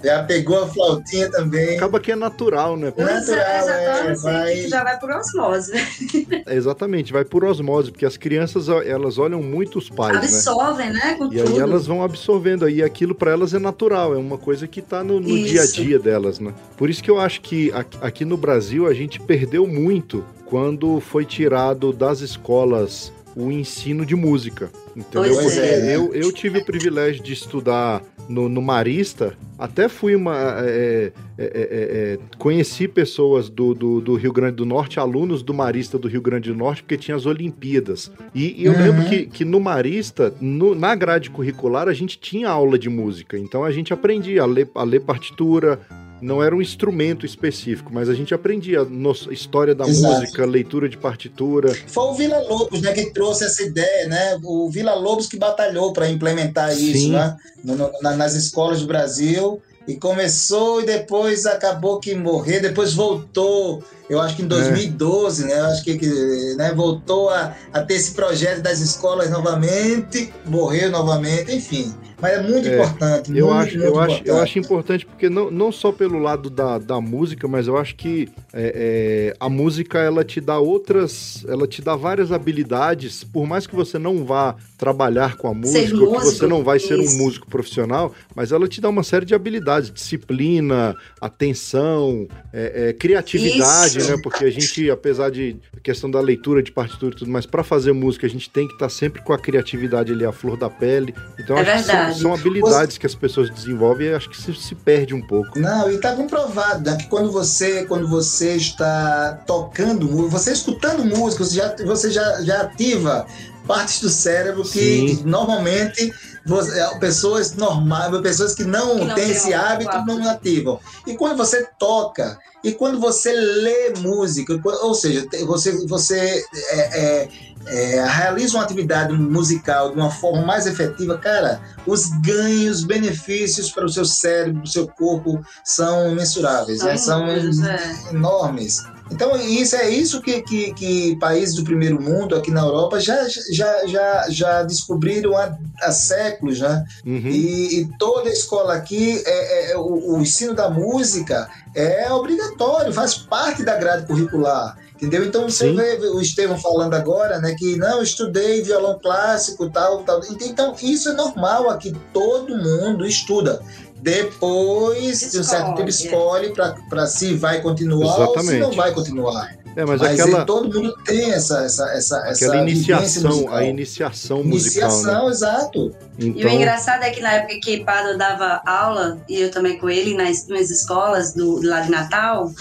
Já pegou a flautinha também. Acaba que é natural, né? É natural, é, assim, vai... já vai por osmose. É, exatamente, vai por osmose, porque as crianças, elas olham muito os pais, né? Absorvem, né? né? Com e tudo. aí elas vão absorvendo, aí aquilo para elas é natural, é uma coisa que tá no, no dia a dia delas, né? Por isso que eu acho que aqui no Brasil a gente perdeu muito quando foi tirado das escolas o ensino de música. Entendeu? Porque é. eu, eu tive o privilégio de estudar no, no Marista, até fui uma. É é, é, é, é, conheci pessoas do, do, do, Rio Grande do Norte, alunos do Marista do Rio Grande do Norte, porque tinha as Olimpíadas. E, e eu uhum. lembro que, que no Marista, no, na grade curricular, a gente tinha aula de música. Então a gente aprendia a ler, a ler partitura, não era um instrumento específico, mas a gente aprendia a história da Exato. música, leitura de partitura. Foi o Vila Lobos, né, que trouxe essa ideia, né? O Vila Lobos que batalhou para implementar Sim. isso, né? No, no, nas escolas do Brasil e começou e depois acabou que morreu, depois voltou, eu acho que em 2012, é. né? Eu acho que, que né, voltou a, a ter esse projeto das escolas novamente, morreu novamente, enfim. Mas é muito é, importante. Eu, muito, acho, muito eu, acho, eu acho importante porque não, não só pelo lado da, da música, mas eu acho que é, é, a música ela te dá outras, ela te dá várias habilidades, por mais que você não vá trabalhar com a música, ou que você não vai ser um músico profissional, mas ela te dá uma série de habilidades, disciplina, atenção, é, é, criatividade, Isso. né? Porque a gente, apesar de questão da leitura de partitura e tudo, mas para fazer música a gente tem que estar tá sempre com a criatividade ali à flor da pele. Então é acho verdade. que são, são habilidades você... que as pessoas desenvolvem e acho que se, se perde um pouco. Não, e está comprovado né, que quando você quando você está tocando, você escutando música, você já, você já, já ativa partes do cérebro que Sim. normalmente você, é, pessoas normais, pessoas que não, que não têm esse hábito não ativam. E quando você toca, e quando você lê música, ou seja, você, você é, é, é, realiza uma atividade musical de uma forma mais efetiva, cara, os ganhos, benefícios para o seu cérebro, para o seu corpo são imensuráveis, são, né? são é. enormes. Então, isso é isso que, que, que, países do primeiro mundo, aqui na Europa, já, já, já, já descobriram há, há séculos, né? Uhum. E, e, toda escola aqui, é, é o, o, ensino da música é obrigatório, faz parte da grade curricular. Entendeu? Então você Sim. vê o Estevão falando agora, né, que não, estudei violão clássico, tal, tal. Então isso é normal aqui, todo mundo estuda. Depois, escolhe. de um certo tempo, escolhe para se vai continuar Exatamente. ou se não vai continuar. É, mas, mas aquela, todo mundo tem essa essa essa aquela essa iniciação, a iniciação musical. Iniciação, né? exato. Então... E o engraçado é que na época que Pado dava aula e eu também com ele nas, nas escolas do lá de Natal,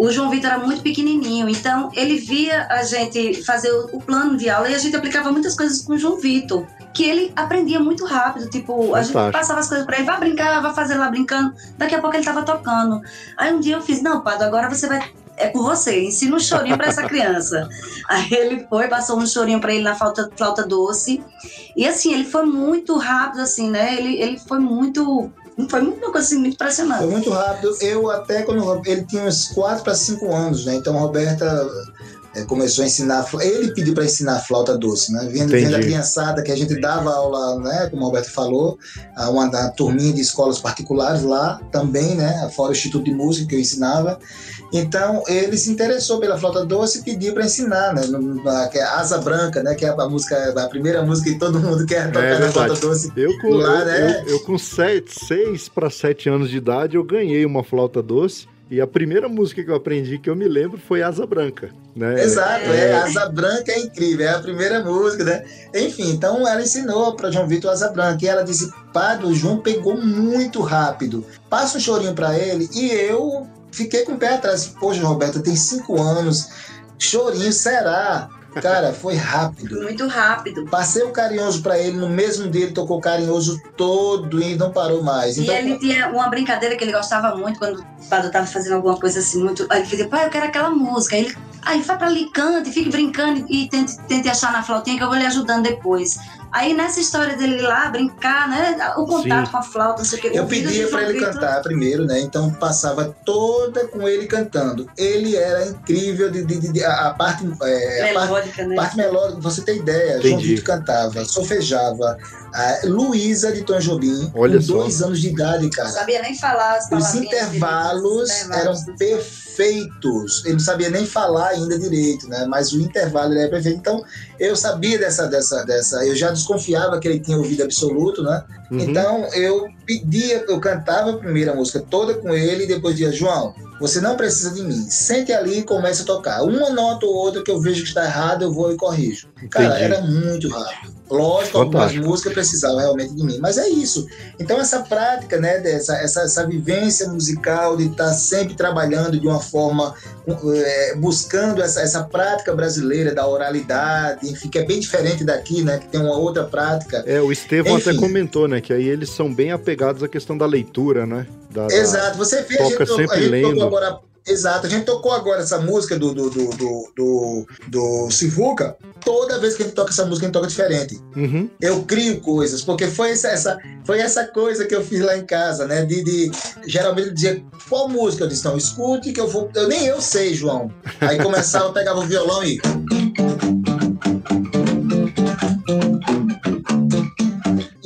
o João Vitor era muito pequenininho, então ele via a gente fazer o plano de aula e a gente aplicava muitas coisas com o João Vitor, que ele aprendia muito rápido, tipo, a gente passava as coisas para ele, vai brincar, vai fazer lá brincando, daqui a pouco ele tava tocando. Aí um dia eu fiz, não, Pado, agora você vai é com você, ensina um chorinho para essa criança. Aí ele foi, passou um chorinho para ele na flauta, flauta doce. E assim, ele foi muito rápido, assim, né? Ele, ele foi muito foi uma coisa assim, muito impressionante. Foi muito rápido. Eu até quando ele tinha uns 4 para 5 anos, né? Então a Roberta é, começou a ensinar. Ele pediu para ensinar flauta doce, né? Vendo, vendo a criançada que a gente dava aula, né? Como o Roberto falou, uma, uma turminha de escolas particulares lá também, né? Fora o Instituto de Música que eu ensinava. Então ele se interessou pela flauta doce e pediu para ensinar, né? Na, que é Asa Branca, né? Que é a música, a primeira música que todo mundo quer tocar é na flauta doce. Eu com, lá, eu, né? eu, eu com sete, seis para sete anos de idade eu ganhei uma flauta doce E a primeira música que eu aprendi que eu me lembro foi Asa Branca, né? Exato, é. é Asa Branca é incrível, é a primeira música, né? Enfim, então ela ensinou para João Vitor Asa Branca e ela disse: "Padre, o João pegou muito rápido. Passa um chorinho para ele". E eu fiquei com o pé atrás. Poxa, Roberta, tem cinco anos. Chorinho, será? Cara, foi rápido. Muito rápido. Passei o carinhoso para ele, no mesmo dia ele tocou carinhoso todo e não parou mais. Então, e ele tinha uma brincadeira que ele gostava muito quando o padre tava fazendo alguma coisa assim, muito. Aí ele dizia, pai, eu quero aquela música. Aí ele, aí vai pra ali, cante, fique brincando e tente, tente achar na flautinha que eu vou lhe ajudando depois. Aí nessa história dele lá, brincar, né? O contato Sim. com a flauta, não sei o que. Eu pedia para ele Victor... cantar primeiro, né? Então passava toda com ele cantando. Ele era incrível de, de, de a, a, parte. É, melódica, a parte, né? parte melódica, você tem ideia. Entendi. João Vitor cantava, sofejava. Luísa de Tom Jobim, Olha com só. dois anos de idade, cara. Não sabia nem falar as Os intervalos, eram perfeitos. Ele não sabia nem falar ainda direito, né? Mas o intervalo era perfeito. Então, eu sabia dessa, dessa, dessa. Eu já desconfiava que ele tinha ouvido absoluto, né? Uhum. Então, eu pedia, eu cantava a primeira música toda com ele e depois dizia, João, você não precisa de mim. Sente ali e comece a tocar. Uma nota ou outra que eu vejo que está errada, eu vou e corrijo. Cara, Entendi. era muito rápido. Lógico, algumas músicas precisavam realmente de mim, mas é isso. Então, essa prática, né, dessa, essa, essa vivência musical, de estar sempre trabalhando de uma forma, é, buscando essa, essa prática brasileira da oralidade, enfim, que é bem diferente daqui, né, que tem uma outra prática. É, o Estevão até comentou, né, que aí eles são bem apegados à questão da leitura, né? Da, Exato, você vê, a gente, sempre a gente lendo. agora Exato, a gente tocou agora essa música do, do, do, do, do, do Sivuca. Toda vez que a gente toca essa música, a gente toca diferente. Uhum. Eu crio coisas, porque foi essa, essa, foi essa coisa que eu fiz lá em casa, né? De, de geralmente dizer qual música? Eu disse, não, escute que eu vou. Eu nem eu sei, João. Aí começava, eu pegava o violão e.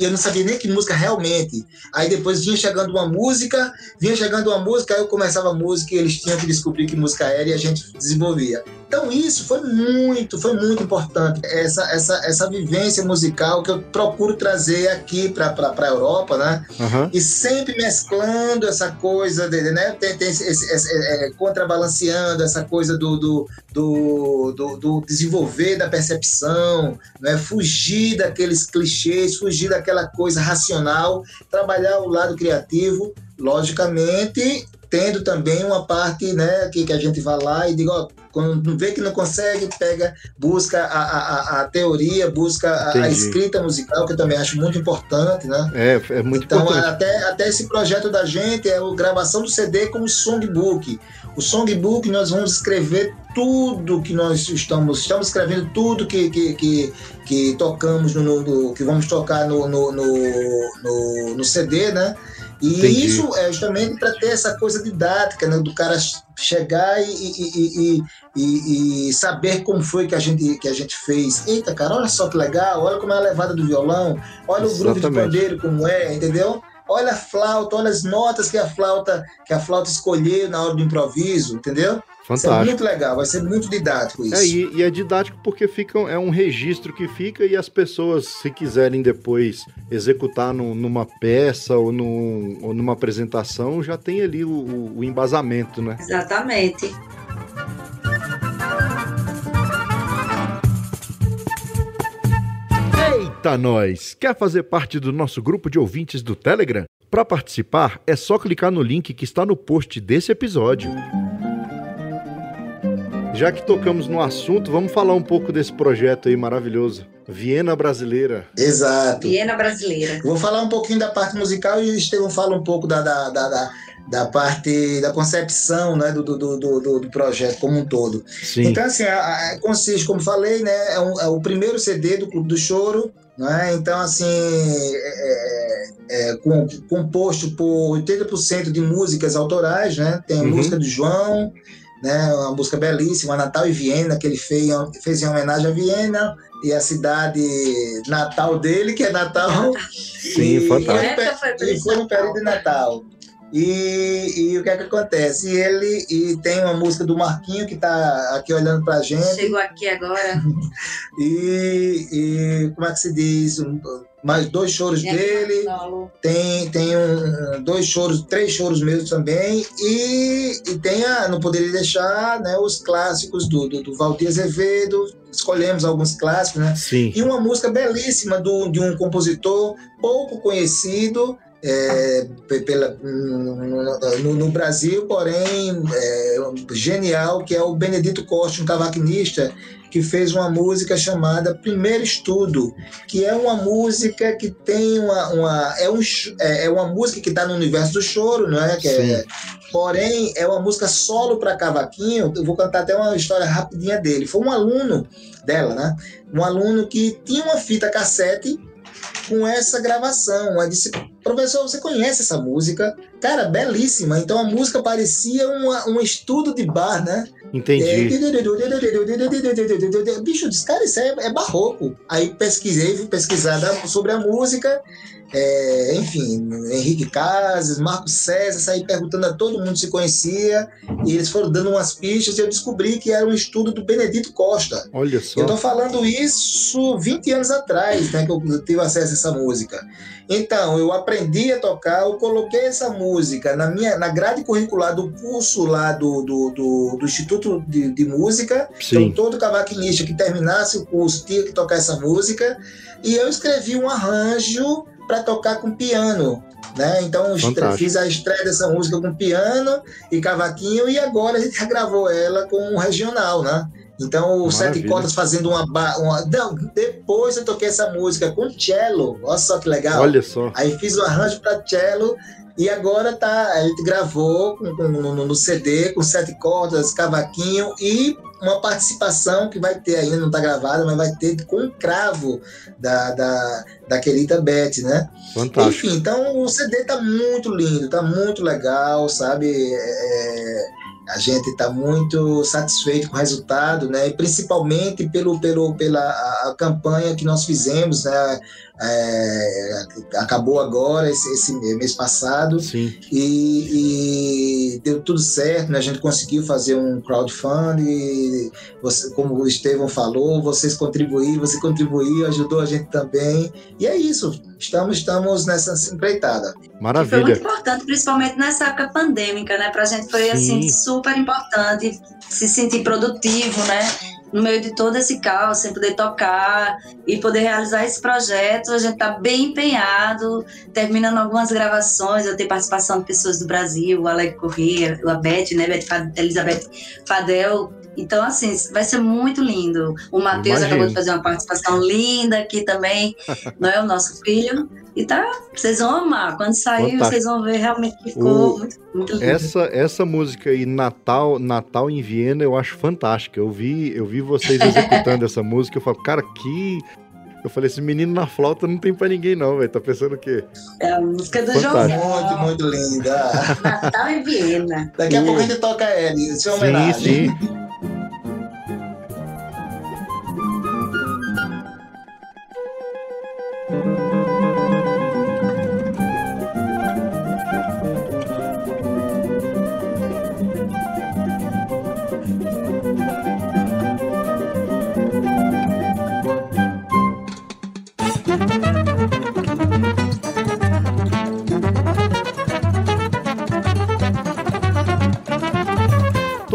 eu não sabia nem que música realmente. Aí depois vinha chegando uma música, vinha chegando uma música, aí eu começava a música e eles tinham que descobrir que música era e a gente desenvolvia. Então isso foi muito, foi muito importante. Essa, essa, essa vivência musical que eu procuro trazer aqui para a Europa, né? Uhum. E sempre mesclando essa coisa, de, né? Tem, tem esse, esse, esse é, contrabalanceando essa coisa do, do, do, do, do desenvolver da percepção, né? Fugir daqueles clichês, fugir daquela coisa racional, trabalhar o lado criativo, logicamente tendo também uma parte né, que, que a gente vai lá e diga, ó, quando vê que não consegue, pega, busca a, a, a teoria, busca a, a, escrita musical, que eu também acho muito importante, né? É, é muito então, importante. Até, até esse projeto da gente é a gravação do CD como songbook. O songbook nós vamos escrever tudo que nós estamos, estamos escrevendo tudo que, que, que, que tocamos, no, no, que vamos tocar no, no, no, no CD, né? E Entendi. isso é justamente para ter essa coisa didática, né, do cara chegar e, e, e, e, saber como foi que a, gente, que a gente fez. Eita, cara, olha só que legal, olha como é a levada do violão, olha Exatamente. o groove de pandeiro como é, entendeu? Olha a flauta, olha as notas que a flauta que a flauta escolheu na hora do improviso, entendeu? Fantástico. Isso é muito legal, vai ser muito didático é, isso. É, e, e, é didático porque fica, é um registro que fica e as pessoas, se quiserem depois executar no, numa peça ou, no, ou, numa apresentação, já tem ali o, o embasamento, né? Exatamente. Eita, nós! Quer fazer parte do nosso grupo de ouvintes do Telegram? Para participar, é só clicar no link que está no post desse episódio. Já que tocamos no assunto, vamos falar um pouco desse projeto aí maravilhoso. Viena Brasileira. Exato. Viena Brasileira. Vou falar um pouquinho da parte musical e o Estevão fala um pouco da, da, da, da, da parte da concepção né, do, do, do, do, projeto como um todo. Sim. Então, assim, a, a, consiste, como falei, né, é, um, é, o primeiro CD do Clube do Choro. Né? Então, assim, é, é, é com, composto por 80% de músicas autorais. Né? Tem uhum. música do João né? Uma música belíssima, Natal e Viena, que ele fez, fez em homenagem a Viena e a cidade natal dele, que é Natal. Sim, e, fantástico. E foi no período de Natal. E, e, o que é que acontece? E ele e tem uma música do Marquinho que está aqui olhando para a gente. Chegou aqui agora. e, e, como é que se diz? mais dois choros é dele, tem, tem um, dois choros, três choros mesmo também, e, e tem a, não poderia deixar né, os clássicos do, do, do Valdir Azevedo, escolhemos alguns clássicos, né? Sim. E uma música belíssima do, de um compositor pouco conhecido, é, pela, no, no, Brasil, porém é, genial, que é o Benedito Costa, um cavaquinista, que fez uma música chamada Primeiro Estudo, que é uma música que tem uma. uma é, um, é, é uma música que está no universo do choro, não é? Que é porém, é uma música solo para cavaquinho. Eu vou cantar até uma história rapidinha dele. Foi um aluno dela, né? Um aluno que tinha uma fita cassete com essa gravação. Aí disse, professor, você conhece essa música? Cara, belíssima. Então a música parecia uma, um estudo de bar, né? Entendi. Bicho, disse, cara, isso é, é barroco. Aí pesquisei, fui pesquisar sobre a música é, enfim, Henrique Casas, Marco César, saí perguntando a todo mundo se conhecia, e eles foram dando umas pistas, e eu descobri que era um estudo do Benedito Costa. Olha só. Eu estou falando isso 20 anos atrás, né, que eu tive acesso a essa música. Então, eu aprendi a tocar, eu coloquei essa música na minha na grade curricular do curso lá do, do, do, do Instituto de, de Música. Sim. Então, todo cavaquinista que terminasse o curso tinha que tocar essa música. E eu escrevi um arranjo para tocar com piano. Né? Então fiz a estreia dessa música com piano e cavaquinho e agora a gente gravou ela com um regional, né? Então, o Sete Cordas fazendo uma, uma. Não, depois eu toquei essa música com cello. Olha só que legal. Olha só. Aí fiz o arranjo para cello e agora tá, a gente gravou no, no, CD com sete cordas, cavaquinho e uma participação que vai ter ainda, não está gravada, mas vai ter com o cravo da, da, da querida Beth, né? Fantástico. Enfim, então o CD tá muito lindo, tá muito legal, sabe? É, a gente está muito satisfeito com o resultado, né? E principalmente pelo, pelo, pela a, a campanha que nós fizemos, né? É, acabou agora, esse, esse, mês passado. E, e, deu tudo certo, né? a gente conseguiu fazer um crowdfunding, você, como o Estevão falou, vocês contribuíram, você contribuiu, ajudou a gente também, e é isso, estamos, estamos nessa empreitada. Maravilha. foi muito importante, principalmente nessa época pandêmica, né? Para a gente foi assim super importante se sentir produtivo, né? No meio de todo esse caos, sem poder tocar e poder realizar esse projeto. A gente está bem empenhado, terminando algumas gravações. Eu tenho participação de pessoas do Brasil, o Alec Corrêa, a Beth, né, Beth, Elizabeth Fadel. Então, assim, vai ser muito lindo. O Matheus acabou de fazer uma participação linda aqui também, não é o nosso filho. E tá, vocês vão amar. Quando sair, Fantástico. vocês vão ver realmente que ficou o, muito, muito lindo. Essa, essa música aí, Natal, Natal em Viena, eu acho fantástica. Eu vi, eu vi vocês executando essa música, eu falo, cara, que eu falei, esse menino na flauta não tem pra ninguém, não, velho. Tá pensando o quê? É a música do João. Muito, muito linda. Natal em Viena. Daqui a pouco a gente toca ela, isso é homenagem. Sim, sim.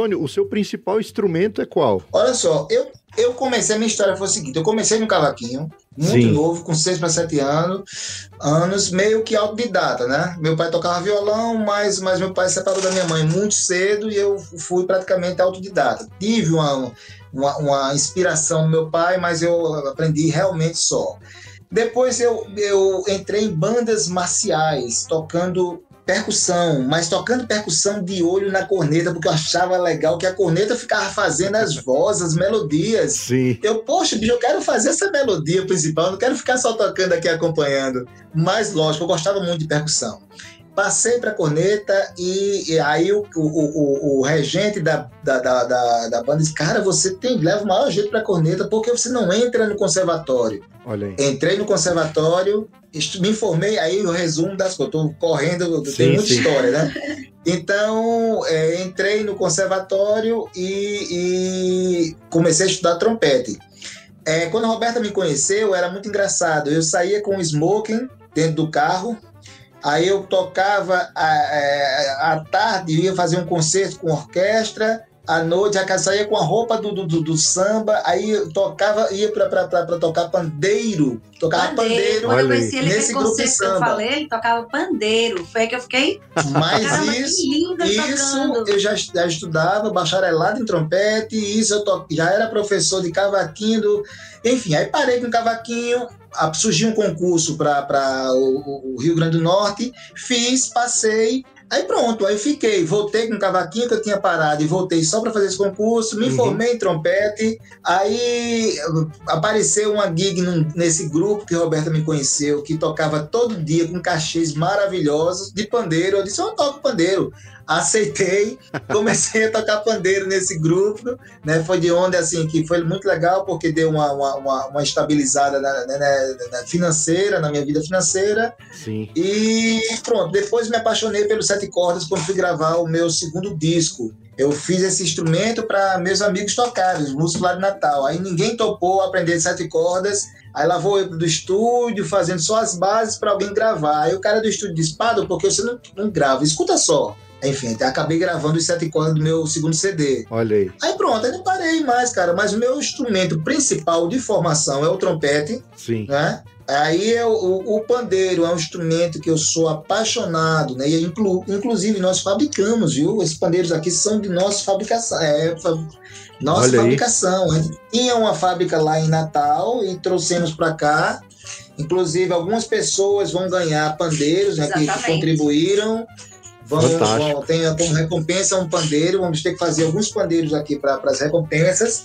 Antônio, o seu principal instrumento é qual? Olha só, eu, eu comecei, minha história foi a seguinte: eu comecei no cavaquinho, muito Sim. novo, com 6 para 7 anos, anos, meio que autodidata, né? Meu pai tocava violão, mas, mas meu pai se separou da minha mãe muito cedo e eu fui praticamente autodidata. Tive uma, uma, uma inspiração do meu pai, mas eu aprendi realmente só. Depois eu, eu entrei em bandas marciais, tocando percussão, mas tocando percussão de olho na corneta, porque eu achava legal que a corneta ficava fazendo as vozes, as melodias. Sim. Eu, poxa, bicho, eu quero fazer essa melodia principal, não quero ficar só tocando aqui acompanhando. Mas, lógico, eu gostava muito de percussão. Passei para corneta e, e aí o, o, o, o, regente da, da, da, da, da banda disse: Cara, você tem, leva o maior jeito para corneta porque você não entra no conservatório. Olha aí. Entrei no conservatório, me informei, aí o resumo das coisas. Estou correndo, sim, tem muita sim. história, né? Então, é, entrei no conservatório e, e comecei a estudar trompete. É, quando a Roberta me conheceu, era muito engraçado. Eu saía com o smoking dentro do carro, aí eu tocava à, à tarde, ia fazer um concerto com orquestra, à noite a casa saía com a roupa do, do, do, samba, aí tocava, ia para tocar pandeiro. Tocava pandeiro. pandeiro Quando eu conheci ele nesse grupo de samba. que eu falei, ele tocava pandeiro. Foi aí que eu fiquei. Mas Caramba, isso, isso eu já, já estudava, bacharelado em trompete, isso eu to, já era professor de cavaquinho. Do, enfim, aí parei com o cavaquinho, surgiu um concurso para o, o Rio Grande do Norte, fiz, passei Aí pronto, aí fiquei, voltei com o cavaquinho que eu tinha parado e voltei só para fazer esse concurso, me uhum. formei em trompete, aí apareceu uma gig num, nesse grupo que a Roberta me conheceu, que tocava todo dia com cachês maravilhosos de pandeiro. Eu disse, eu toco pandeiro aceitei, comecei a tocar pandeiro nesse grupo, né? Foi de onde, assim, que foi muito legal, porque deu uma, uma, uma estabilizada na, na, na, financeira, na minha vida financeira. Sim. E pronto, depois me apaixonei pelos sete cordas quando fui gravar o meu segundo disco. Eu fiz esse instrumento para meus amigos tocarem, os músicos lá de Natal. Aí ninguém topou aprender sete cordas. Aí lá vou eu do estúdio, fazendo só as bases para alguém gravar. Aí o cara do estúdio disse: Pado, porque você não, não grava? Escuta só. Enfim, até acabei gravando os sete cordas do meu segundo CD. Olha aí. Aí pronto, aí não parei mais, cara. Mas o meu instrumento principal de formação é o trompete. Sim. Né? Aí é o, o, pandeiro é um instrumento que eu sou apaixonado, né? E inclu, inclusive nós fabricamos, viu? Esses pandeiros aqui são de nossa fabricação. É, nossa Olha fabricação. Aí. Gente tinha uma fábrica lá em Natal e trouxemos para cá. Inclusive, algumas pessoas vão ganhar pandeiros né, que contribuíram. Vamos, vamos, tem como recompensa um pandeiro, vamos ter que fazer alguns pandeiros aqui para as recompensas.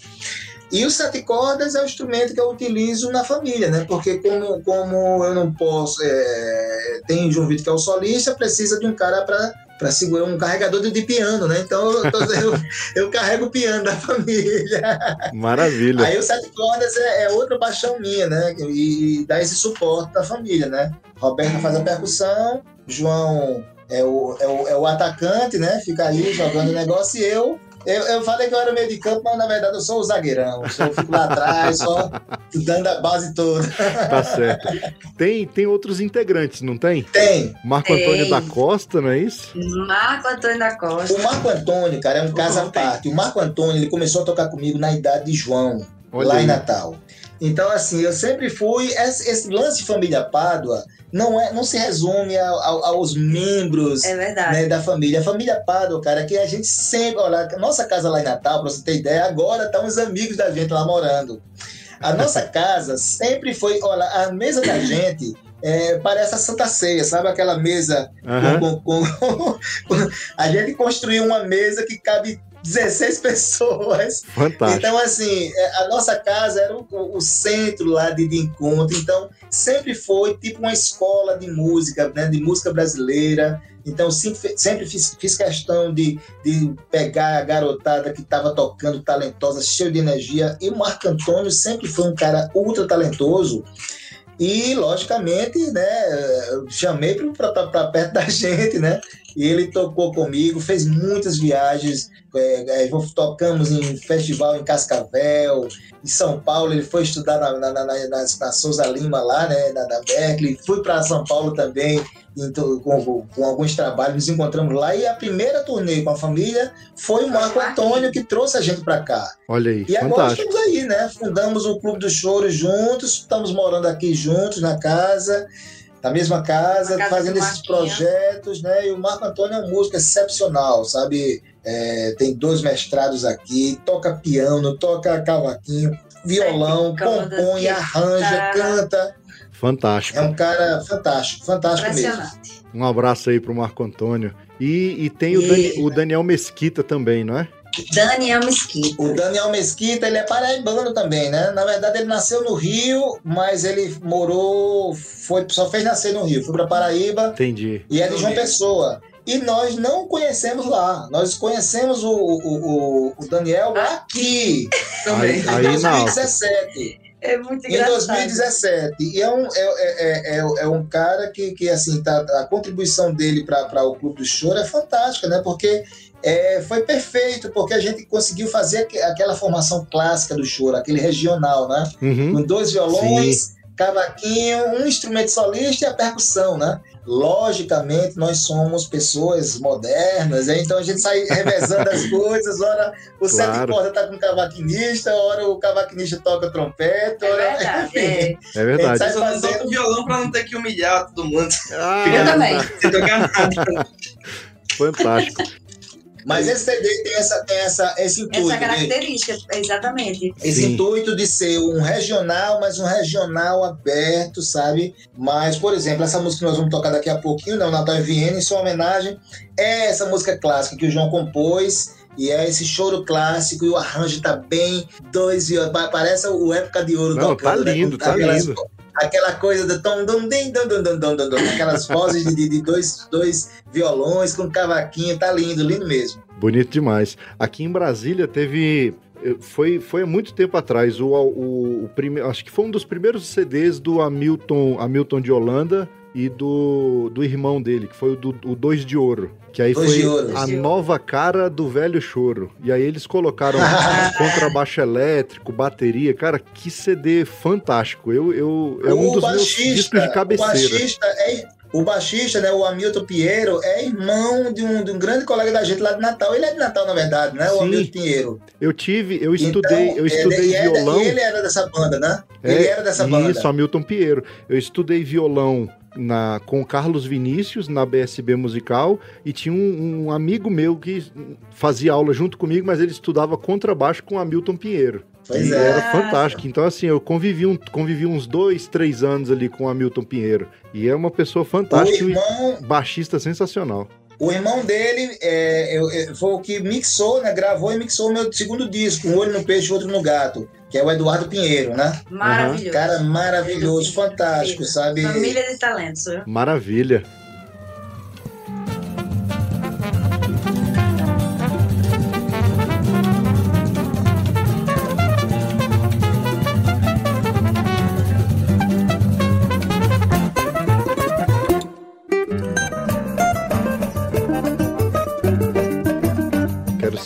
E o sete cordas é o instrumento que eu utilizo na família, né? Porque como, como eu não posso. É, tem João Vitor que é o solista, precisa de um cara para para segurar um carregador de piano, né? Então eu, eu, eu, carrego o piano da família. Maravilha. Aí o sete cordas é, é outra paixão minha, né? E, e dá esse suporte da família, né? Roberto faz a percussão, João é o, é o, é o atacante, né? Fica aí jogando o negócio e eu eu, eu falei que eu era meio de campo, mas na verdade eu sou o zagueirão. Eu fico lá atrás, só dando a base toda. Tá certo. Tem, tem outros integrantes, não tem? Tem. Marco tem. Antônio da Costa, não é isso? Marco Antônio da Costa. O Marco Antônio, cara, é um caso à parte. O Marco Antônio, ele começou a tocar comigo na idade de João, Olha lá aí. em Natal. Então, assim, eu sempre fui. Esse, esse lance de família Pádua não, é, não se resume a, a, aos membros é né, da família. A família Pado, cara, que a gente sempre. Olha, nossa casa lá em Natal, pra você ter ideia, agora estão tá uns amigos da gente lá morando. A nossa casa sempre foi. Olha, a mesa da gente. É, parece a Santa Ceia, sabe aquela mesa uhum. com, com, com, a gente construiu uma mesa que cabe 16 pessoas. Fantástico. Então, assim, é, a nossa casa era o, o centro lá de, de, encontro. Então, sempre foi tipo uma escola de música, né, de música brasileira. Então, sempre, sempre fiz, fiz questão de, de pegar a garotada que estava tocando, talentosa, cheia de energia. E o Marco Antônio sempre foi um cara ultra talentoso. E, logicamente, né, chamei para perto da gente, né? E ele tocou comigo, fez muitas viagens, é, é, tocamos em festival em Cascavel, em São Paulo, ele foi estudar na, na, na, na, Souza Lima lá, né, na, na Berkeley, fui para São Paulo também, então, com, com, alguns trabalhos, nos encontramos lá, e a primeira turnê com a família foi o Marco Antônio que trouxe a gente para cá. Olha aí, E fantástico. agora estamos aí, né, fundamos o Clube do Choro juntos, estamos morando aqui juntos na casa, na mesma casa, casa fazendo esses projetos, né? E o Marco Antônio é um músico excepcional, sabe? É, tem dois mestrados aqui, toca piano, toca cavaquinho, violão, compõe, arranja, canta. Fantástico. É um cara fantástico, fantástico mesmo. Um abraço aí pro Marco Antônio. E, e tem e... O, Dani, o Daniel Mesquita também, não é? Daniel Mesquita. O Daniel Mesquita, ele é paraibano também, né? Na verdade, ele nasceu no Rio, mas ele morou, foi, só fez nascer no Rio. Foi para Paraíba. Entendi. E é de João Pessoa. E nós não conhecemos lá. Nós conhecemos o, o, o Daniel aqui, também, aí, em 2017. É muito engraçado. Em 2017. E é um, é, é, é, é, um cara que, que assim, tá, a contribuição dele para o Clube do Choro é fantástica, né? Porque é, foi perfeito, porque a gente conseguiu fazer aquela formação clássica do choro, aquele regional, né? Uhum. Com dois violões, Sim. Cavaquinho, um instrumento solista e a percussão, né? Logicamente, nós somos pessoas modernas, né? então a gente sai revezando as coisas. Ora, o claro. sete corda tá com o cavaquinista, ora o cavaquinista toca trompete, ora. É verdade. É, é verdade. Sai fazendo... violão para não ter que humilhar todo mundo. Ah, eu também. Fantástico. Mas esse CD tem essa, tem essa, esse intuito. Essa característica, de, exatamente. Esse Sim. intuito de ser um regional, mas um regional aberto, sabe? Mas, por exemplo, essa música que nós vamos tocar daqui a pouquinho, né? O Natal em Viena, em sua homenagem, é essa música clássica que o João compôs. E é esse choro clássico e o arranjo tá bem dois parece o época de ouro Não, tocando, tá né? lindo, né? tá lindo aquela coisa do tom dum dum dum dum dum dum dum aquelas vozes de, de, dois, dois violões com cavaquinho, tá lindo, lindo mesmo. Bonito demais. Aqui em Brasília teve eh, foi, foi há muito tempo atrás o, o, o prime, acho que foi um dos primeiros CDs do Hamilton, Hamilton de Holanda e do, do irmão dele, que foi o, do, o Dois de Ouro. Que aí Dois foi a nova cara do velho choro. E aí eles colocaram contrabaixo elétrico, bateria. Cara, que CD fantástico. Eu, eu, é um dos baixista, meus discos de cabeceira. O baixista é, o baixista, né, o Hamilton Pinheiro, é irmão de um, de um grande colega da gente lá de Natal. Ele é de Natal, na verdade, né? Sim. O Hamilton Pinheiro. Eu tive, eu estudei, então, eu estudei ele, violão. Ele era dessa banda, né? É, ele era dessa banda. Isso, Hamilton Pinheiro. Eu estudei violão na, com o Carlos Vinícius na BSB Musical e tinha um, um, amigo meu que fazia aula junto comigo, mas ele estudava contrabaixo com Hamilton Pinheiro. Pois e é. era fantástico. Então, assim, eu convivi, um, convivi uns dois, três anos ali com o Hamilton Pinheiro. E é uma pessoa fantástica irmão... e baixista sensacional. O irmão dele é, é, foi o que mixou, né? Gravou e mixou o meu segundo disco, Um Olho no Peixe, Outro no Gato, que é o Eduardo Pinheiro, né? Maravilhoso. Cara maravilhoso, fantástico, sabe? Família de talentos. Maravilha.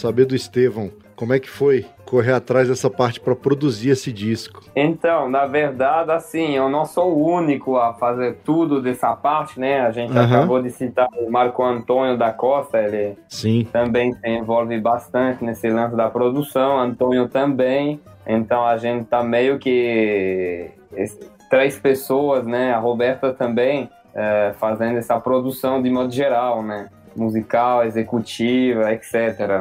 Saber do Estevão, como é que foi correr atrás dessa parte para produzir esse disco? Então, na verdade, assim, eu não sou o único a fazer tudo dessa parte, né? A gente uhum. acabou de citar o Marco Antônio da Costa, ele Sim. também se envolve bastante nesse lance da produção, Antônio também. Então a gente tá meio que três pessoas, né? A Roberta também é, fazendo essa produção de modo geral, né? musical, executiva, etc.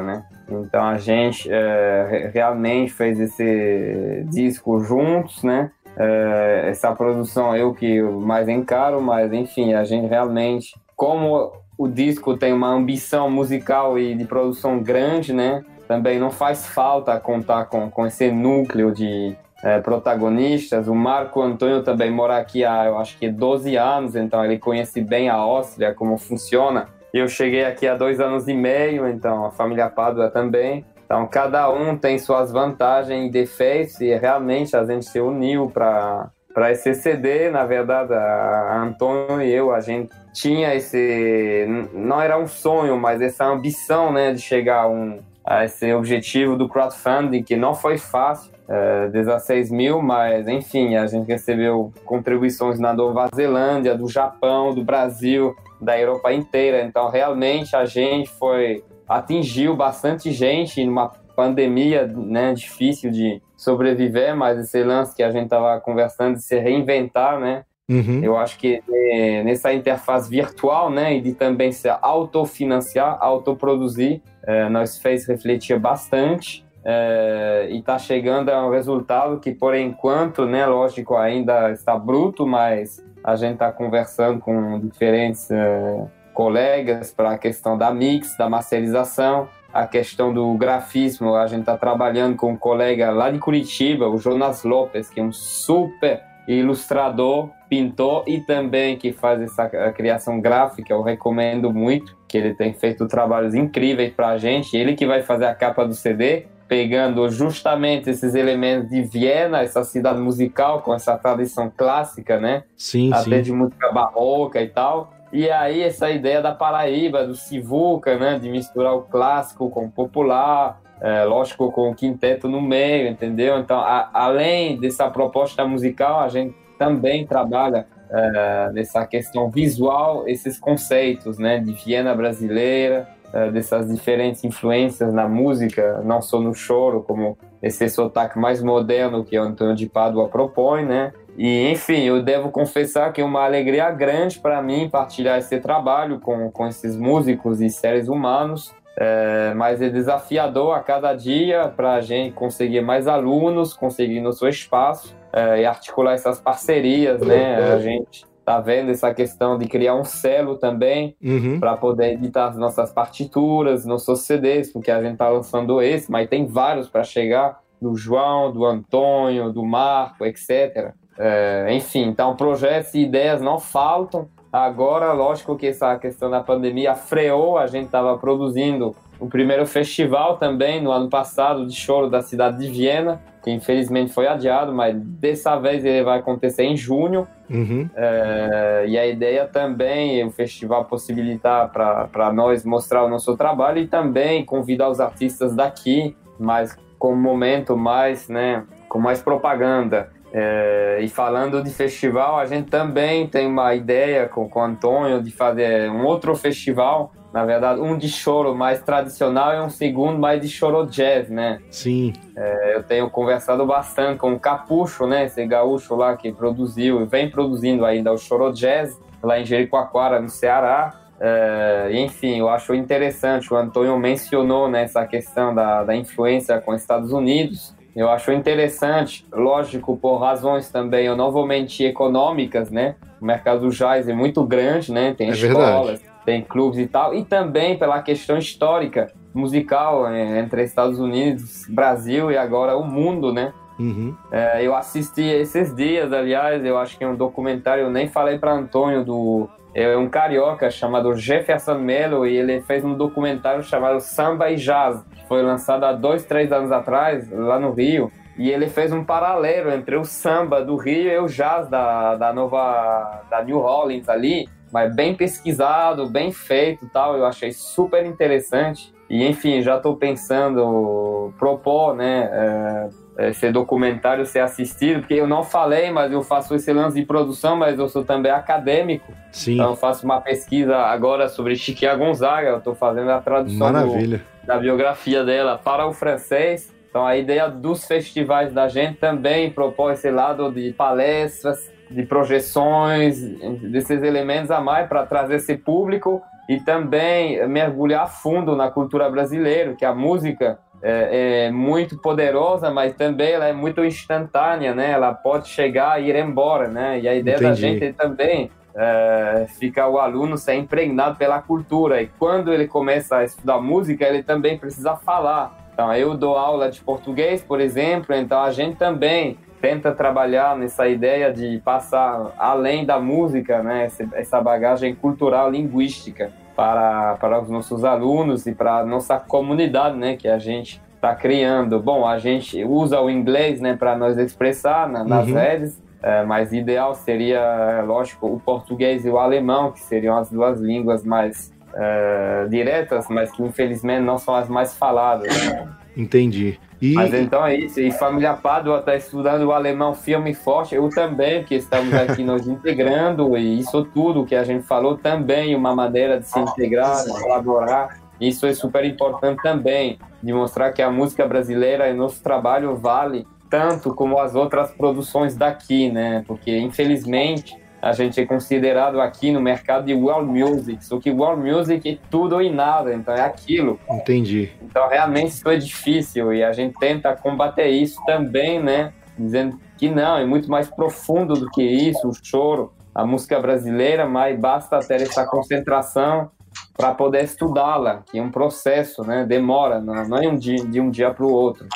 Né? Então a gente é, realmente fez esse disco juntos, né? É, essa produção eu que mais encaro, mas enfim, a gente realmente, como o disco tem uma ambição musical e de produção grande, né? Também não faz falta contar com, com esse núcleo de é, protagonistas. O Marco Antônio também mora aqui há, eu acho que 12 anos, então ele conhece bem a Áustria, como funciona. Eu cheguei aqui há dois anos e meio, então a família Pádua também. Então cada um tem suas vantagens e defeitos e realmente a gente se uniu para para esse CD, na verdade, a Antônio e eu, a gente tinha esse não era um sonho, mas essa ambição, né, de chegar a, um, a esse objetivo do crowdfunding que não foi fácil. É, 16 mil, mas enfim, a gente recebeu contribuições na Nova Zelândia, do Japão, do Brasil, da Europa inteira. Então, realmente, a gente foi atingiu bastante gente numa pandemia, né, difícil de sobreviver, mas esse lance que a gente estava conversando de se reinventar, né, uhum. eu acho que é, nessa interface virtual, né, e de também se autofinanciar, autoproduzir, é, nós fez refletir bastante é, e está chegando a um resultado que, por enquanto, né, lógico, ainda está bruto, mas a gente está conversando com diferentes é, colegas para a questão da mix, da masterização, a questão do grafismo. A gente está trabalhando com um colega lá de Curitiba, o Jonas Lopes, que é um super ilustrador, pintor e também que faz essa criação gráfica. Eu recomendo muito, que ele tem feito trabalhos incríveis para a gente. Ele que vai fazer a capa do CD pegando justamente esses elementos de Viena, essa cidade musical com essa tradição clássica, né? Sim, Até sim. de música barroca e tal. E aí essa ideia da Paraíba, do Sivuca, né, de misturar o clássico com o popular, é, lógico, com o quinteto no meio, entendeu? Então, a, além dessa proposta musical, a gente também trabalha é, nessa questão visual, esses conceitos, né, de Viena brasileira, dessas diferentes influências na música, não só no choro, como esse sotaque mais moderno que o Antônio de Pádua propõe, né? E, enfim, eu devo confessar que é uma alegria grande para mim partilhar esse trabalho com, com esses músicos e seres humanos, é, mas é desafiador a cada dia para a gente conseguir mais alunos, conseguir no seu espaço é, e articular essas parcerias, né? A gente tá vendo essa questão de criar um selo também uhum. para poder editar as nossas partituras, nossos CDs, porque a gente tá lançando esse, mas tem vários para chegar do João, do Antônio, do Marco, etc. É, enfim, então projetos e ideias não faltam. Agora, lógico que essa questão da pandemia freou, a gente estava produzindo o primeiro festival também no ano passado de choro da cidade de Viena, que infelizmente foi adiado, mas dessa vez ele vai acontecer em junho. Uhum. É, e a ideia também é o festival possibilitar para nós mostrar o nosso trabalho e também convidar os artistas daqui, mas com um momento mais, né, com mais propaganda. É, e falando de festival, a gente também tem uma ideia com, com o Antônio de fazer um outro festival. Na verdade, um de choro mais tradicional e um segundo mais de choro jazz, né? Sim. É, eu tenho conversado bastante com o Capucho, né? Esse gaúcho lá que produziu e vem produzindo ainda o choro jazz lá em Jericoacoara, no Ceará. É, enfim, eu acho interessante. O Antônio mencionou né, questão da, da influência com os Estados Unidos. Eu acho interessante, lógico, por razões também, eu não vou mentir, econômicas, né? O mercado do jazz é muito grande, né? Tem é escolas, verdade. Tem clubes e tal, e também pela questão histórica, musical, é, entre Estados Unidos, Brasil e agora o mundo, né? Uhum. É, eu assisti esses dias, aliás, eu acho que é um documentário, eu nem falei para Antônio do é um carioca chamado Jefferson Melo e ele fez um documentário chamado Samba e Jazz, que foi lançado há dois, três anos atrás, lá no Rio. E ele fez um paralelo entre o samba do Rio e o jazz da, da nova da New Orleans ali, mas bem pesquisado, bem feito, tal. Eu achei super interessante. E enfim, já estou pensando propor, né, é, esse documentário ser assistido, porque eu não falei, mas eu faço esse lance de produção, mas eu sou também acadêmico. Sim. Então faço uma pesquisa agora sobre Chiquinha Gonzaga, eu estou fazendo a tradução do, da biografia dela para o francês. Então a ideia dos festivais da gente também propõe esse lado de palestras, de projeções, desses elementos a mais para trazer esse público e também mergulhar fundo na cultura brasileira, que a música é, é, muito poderosa, mas também ela é muito instantânea, né? Ela pode chegar e ir embora, né? E a ideia Entendi. da gente é também é, ficar o aluno ser impregnado pela cultura. E quando ele começa a estudar música, ele também precisa falar. Então, eu dou aula de português, por exemplo, então a gente também tenta trabalhar nessa ideia de passar além da música, né? Essa bagagem cultural linguística para, para os nossos alunos e para a nossa comunidade, né, que a gente está criando. Bom, a gente usa o inglês, né, para nós expressar na, nas uhum. redes, é, mas ideal seria, lógico, o português e o alemão, que seriam as duas línguas mais é, diretas, mas que infelizmente não são as mais faladas. Né? Entendi. E... Mas então é isso. E família Pádua está estudando o alemão firme e forte. Eu também, que estamos aqui nos integrando. E isso tudo que a gente falou também, uma maneira de se integrar, de colaborar. Isso é super importante também, de mostrar que a música brasileira e nosso trabalho vale tanto como as outras produções daqui, né? Porque, infelizmente, a gente é considerado aqui no mercado de world music, só que world music é tudo e nada, então é aquilo. Entendi. Então realmente isso é difícil e a gente tenta combater isso também, né? Dizendo que não, é muito mais profundo do que isso, o choro, a música brasileira, mas basta ter essa concentração para poder estudá-la, que é um processo, né? Demora, não, é um dia, de um dia para o outro.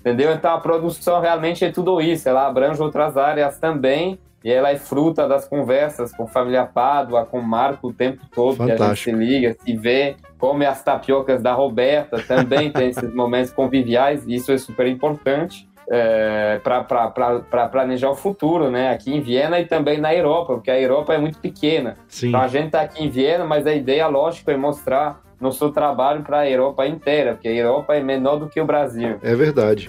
Entendeu? Então a produção realmente é tudo isso, ela abrange outras áreas também e ela é fruta das conversas com família Pádua, com Marco o tempo todo, Fantástico. que a gente se liga, se vê, come as tapiocas da Roberta, também tem esses momentos conviviais, e isso é super importante. é, para planejar o futuro, né? Aqui em Viena e também na Europa, porque a Europa é muito pequena. Sim. Então a gente está aqui em Viena, mas a ideia, lógico, é mostrar nosso trabalho para a Europa inteira, porque a Europa é menor do que o Brasil. É verdade.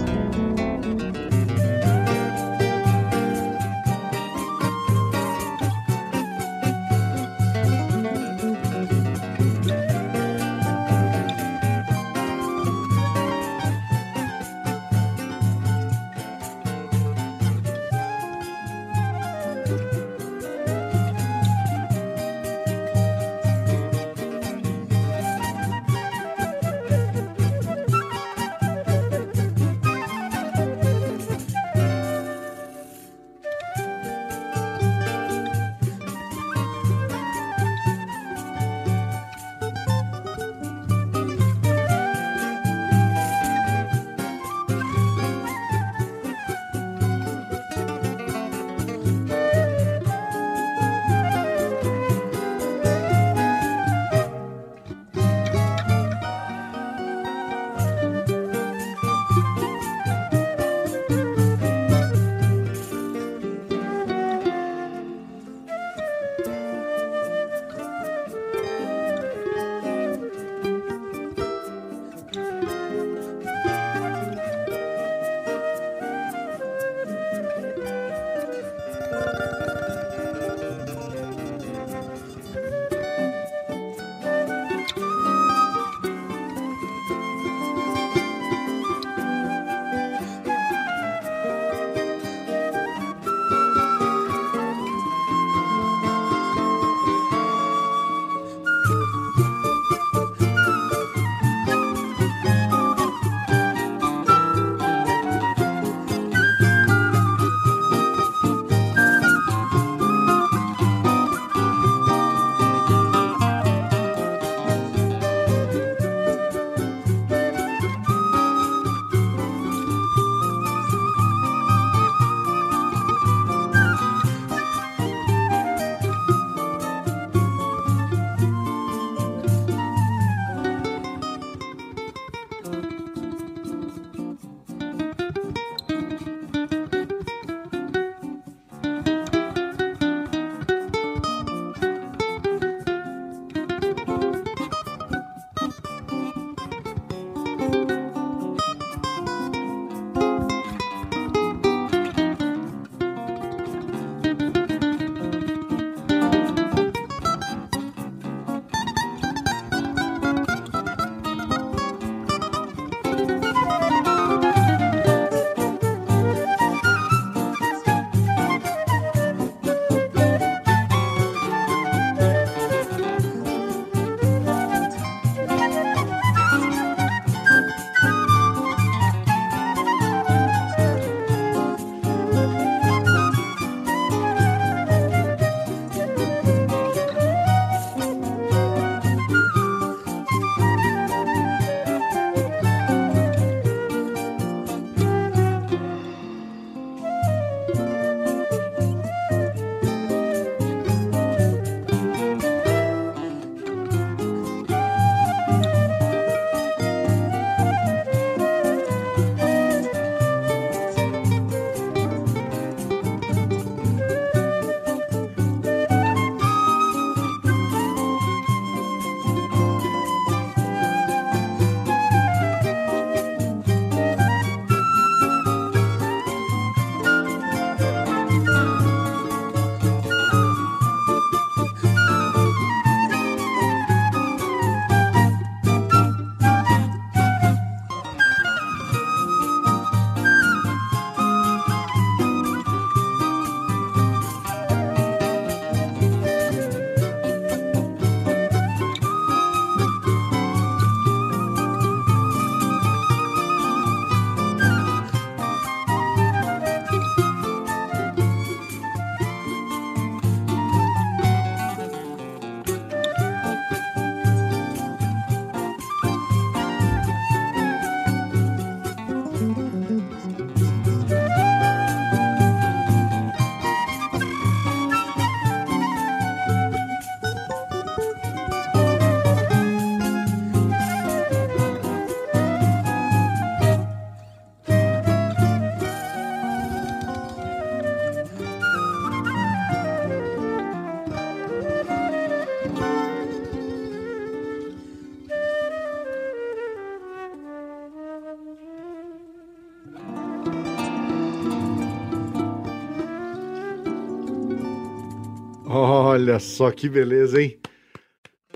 Olha só que beleza, hein?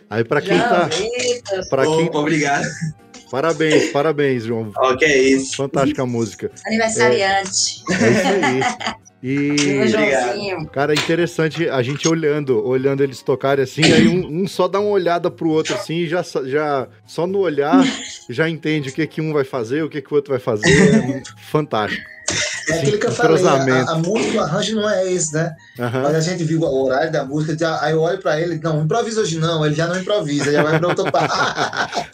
Aí para quem tá. Para quem. Obrigado. Parabéns, parabéns, João. Ok, é isso. Fantástica a música. Aniversariante. É, é isso aí. E, cara, é interessante a gente olhando, olhando eles tocarem assim, aí um, um, só dá uma olhada pro outro assim e já, já só no olhar já entende o que que um vai fazer, o que que o outro vai fazer. É fantástico. É aquilo que eu falei, a, a, música, o arranjo não é esse, né? Uhum. Mas a gente viu o horário da música, já, aí eu olho pra ele, não, improvisa hoje não, ele já não improvisa, já vai pra outra parte.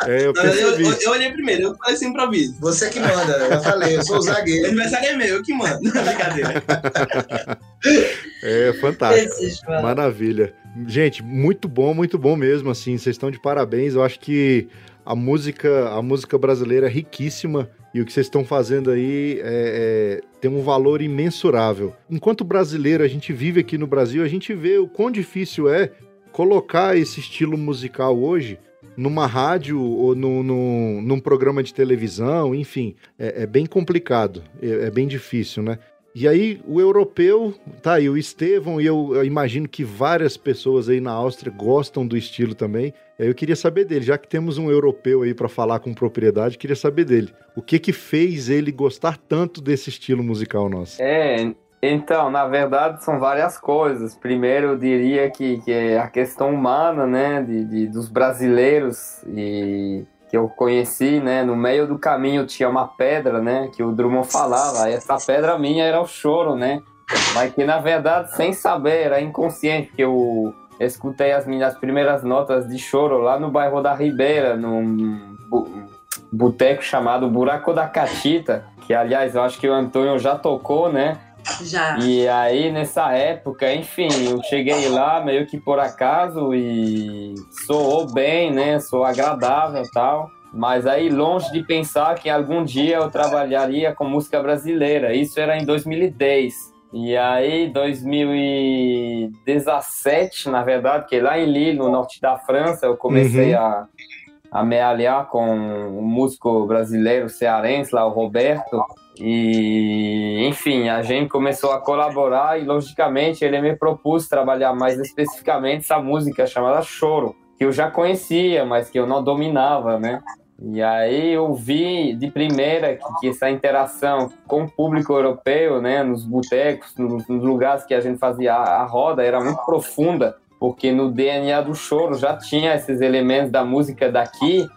é, eu, eu, eu, eu, olhei primeiro, eu falei assim, improviso. Você que manda, eu falei, eu sou o zagueiro. O aniversário é meu, eu que mando, brincadeira. é, fantástico, maravilha. Gente, muito bom, muito bom mesmo, assim, vocês estão de parabéns, eu acho que a música, a música brasileira é riquíssima e o que vocês estão fazendo aí é, é, tem um valor imensurável. Enquanto brasileiro, a gente vive aqui no Brasil, a gente vê o quão difícil é colocar esse estilo musical hoje numa rádio ou no, no, num programa de televisão, enfim, é, é bem complicado, é, é, bem difícil, né? E aí, o europeu, tá aí, o Estevão, e eu, eu, imagino que várias pessoas aí na Áustria gostam do estilo também. Eu queria saber dele, já que temos um europeu aí para falar com propriedade, queria saber dele. O que que fez ele gostar tanto desse estilo musical nosso? É, então, na verdade, são várias coisas. Primeiro, eu diria que, que é a questão humana, né, de, de dos brasileiros e que eu conheci, né? No meio do caminho tinha uma pedra, né? Que o Drummond falava. Essa pedra minha era o choro, né? Mas que na verdade, sem saber, era inconsciente, porque eu escutei as minhas primeiras notas de choro lá no bairro da Ribeira, num boteco chamado Buraco da Catita, que aliás eu acho que o Antônio já tocou, né? Já. E aí, nessa época, enfim, eu cheguei lá meio que por acaso e soou bem, né? Sou agradável e tal. Mas aí, longe de pensar que algum dia eu trabalharia com música brasileira. Isso era em 2010. E aí, 2017, na verdade, que lá em Lille, no norte da França, eu comecei uhum. a, a me aliar com um músico brasileiro cearense, lá, o Roberto. E, enfim, a gente começou a colaborar e, logicamente, ele me propôs trabalhar mais especificamente essa música chamada Choro, que eu já conhecia, mas que eu não dominava, né? E aí eu vi de primeira que, que essa interação com o público europeu, né, nos botecos, nos, nos, lugares que a gente fazia a, a roda, era muito profunda, porque no DNA do choro já tinha esses elementos da música daqui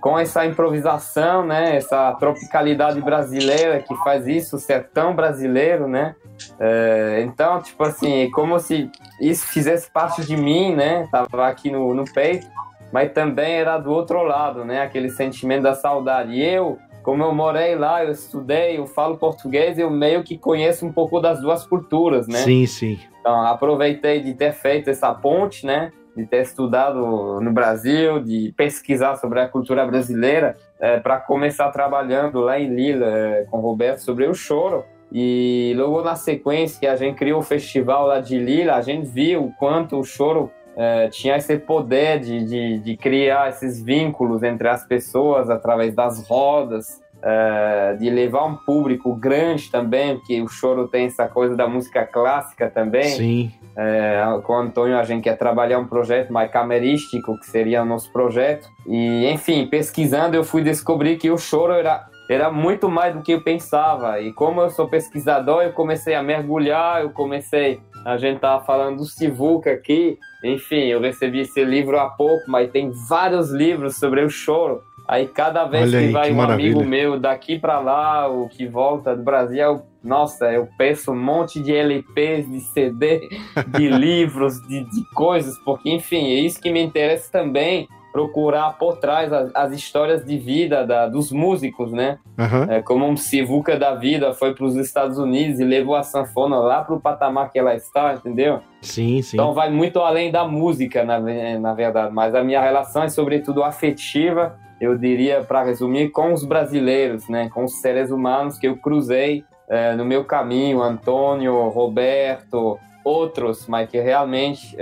com essa improvisação, né, essa tropicalidade brasileira que faz isso, o sertão brasileiro, né? É, então, tipo assim, como se isso fizesse parte de mim, né? Tava aqui no, no peito, mas também era do outro lado, né? Aquele sentimento da saudade. E eu, como eu morei lá, eu estudei, eu falo português, eu meio que conheço um pouco das duas culturas, né? Sim, sim. Então, aproveitei de ter feito essa ponte, né? de ter estudado no Brasil, de pesquisar sobre a cultura brasileira, é, para começar trabalhando lá em Lila é, com o Roberto sobre o choro. E logo na sequência a gente criou o festival lá de Lila, a gente viu o quanto o choro é, tinha esse poder de, de, de, criar esses vínculos entre as pessoas através das rodas, é, de levar um público grande também, porque o choro tem essa coisa da música clássica também. Sim. É, com o Antônio a gente quer trabalhar um projeto mais camerístico, que seria o nosso projeto. E, enfim, pesquisando eu fui descobrir que o choro era, era muito mais do que eu pensava. E como eu sou pesquisador, eu comecei a mergulhar, eu comecei... A gente tava falando do Sivuca aqui, enfim, eu recebi esse livro há pouco, mas tem vários livros sobre o choro. Aí cada vez Olha que aí, vai que um maravilha. amigo meu daqui para lá, o que volta do Brasil, eu, nossa, eu peço um monte de LPs, de CD, de livros, de, de, coisas, porque enfim, é isso que me interessa também procurar por trás as, as histórias de vida da, dos músicos, né? Uhum. É, como um Sivuca da vida foi para os Estados Unidos e levou a sanfona lá para o patamar que ela está, entendeu? Sim, sim. Então vai muito além da música, na, na verdade, mas a minha relação é sobretudo afetiva eu diria, para resumir, com os brasileiros, né, com os seres humanos que eu cruzei é, no meu caminho, Antônio, Roberto, outros, mas que realmente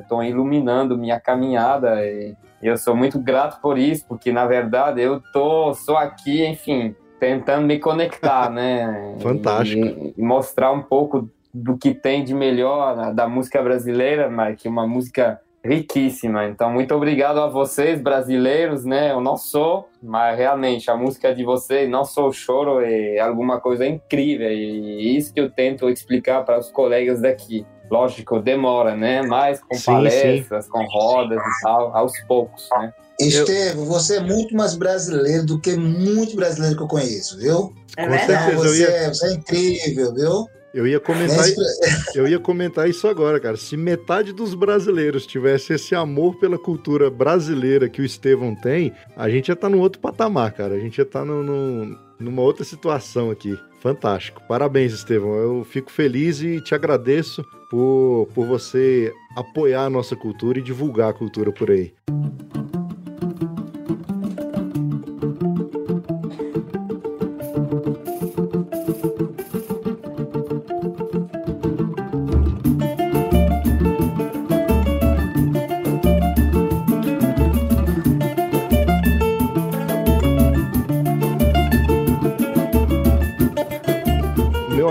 estão é, iluminando minha caminhada e eu sou muito grato por isso, porque na verdade eu tô só aqui, enfim, tentando me conectar, né? Fantástico. E, e, mostrar um pouco do que tem de melhor da música brasileira, Mike, uma música riquíssima. Então, muito obrigado a vocês, brasileiros, né? Eu não sou, mas realmente a música de vocês, não sou choro, é alguma coisa incrível. E isso que eu tento explicar para os colegas daqui. Lógico, demora, né? Mas com sim, palestras, sim. com rodas e tal, aos poucos, né? Estevam, você é muito mais brasileiro do que muito brasileiro que eu conheço, viu? É verdade. Você, ia... você é incrível, viu? Eu ia comentar, eu ia comentar isso agora, cara. Se metade dos brasileiros tivesse esse amor pela cultura brasileira que o Estevão tem, a gente ia estar tá num outro patamar, cara. A gente ia estar tá numa outra situação aqui. Fantástico. Parabéns, Estevão. Eu fico feliz e te agradeço por, por você apoiar a nossa cultura e divulgar a cultura por aí.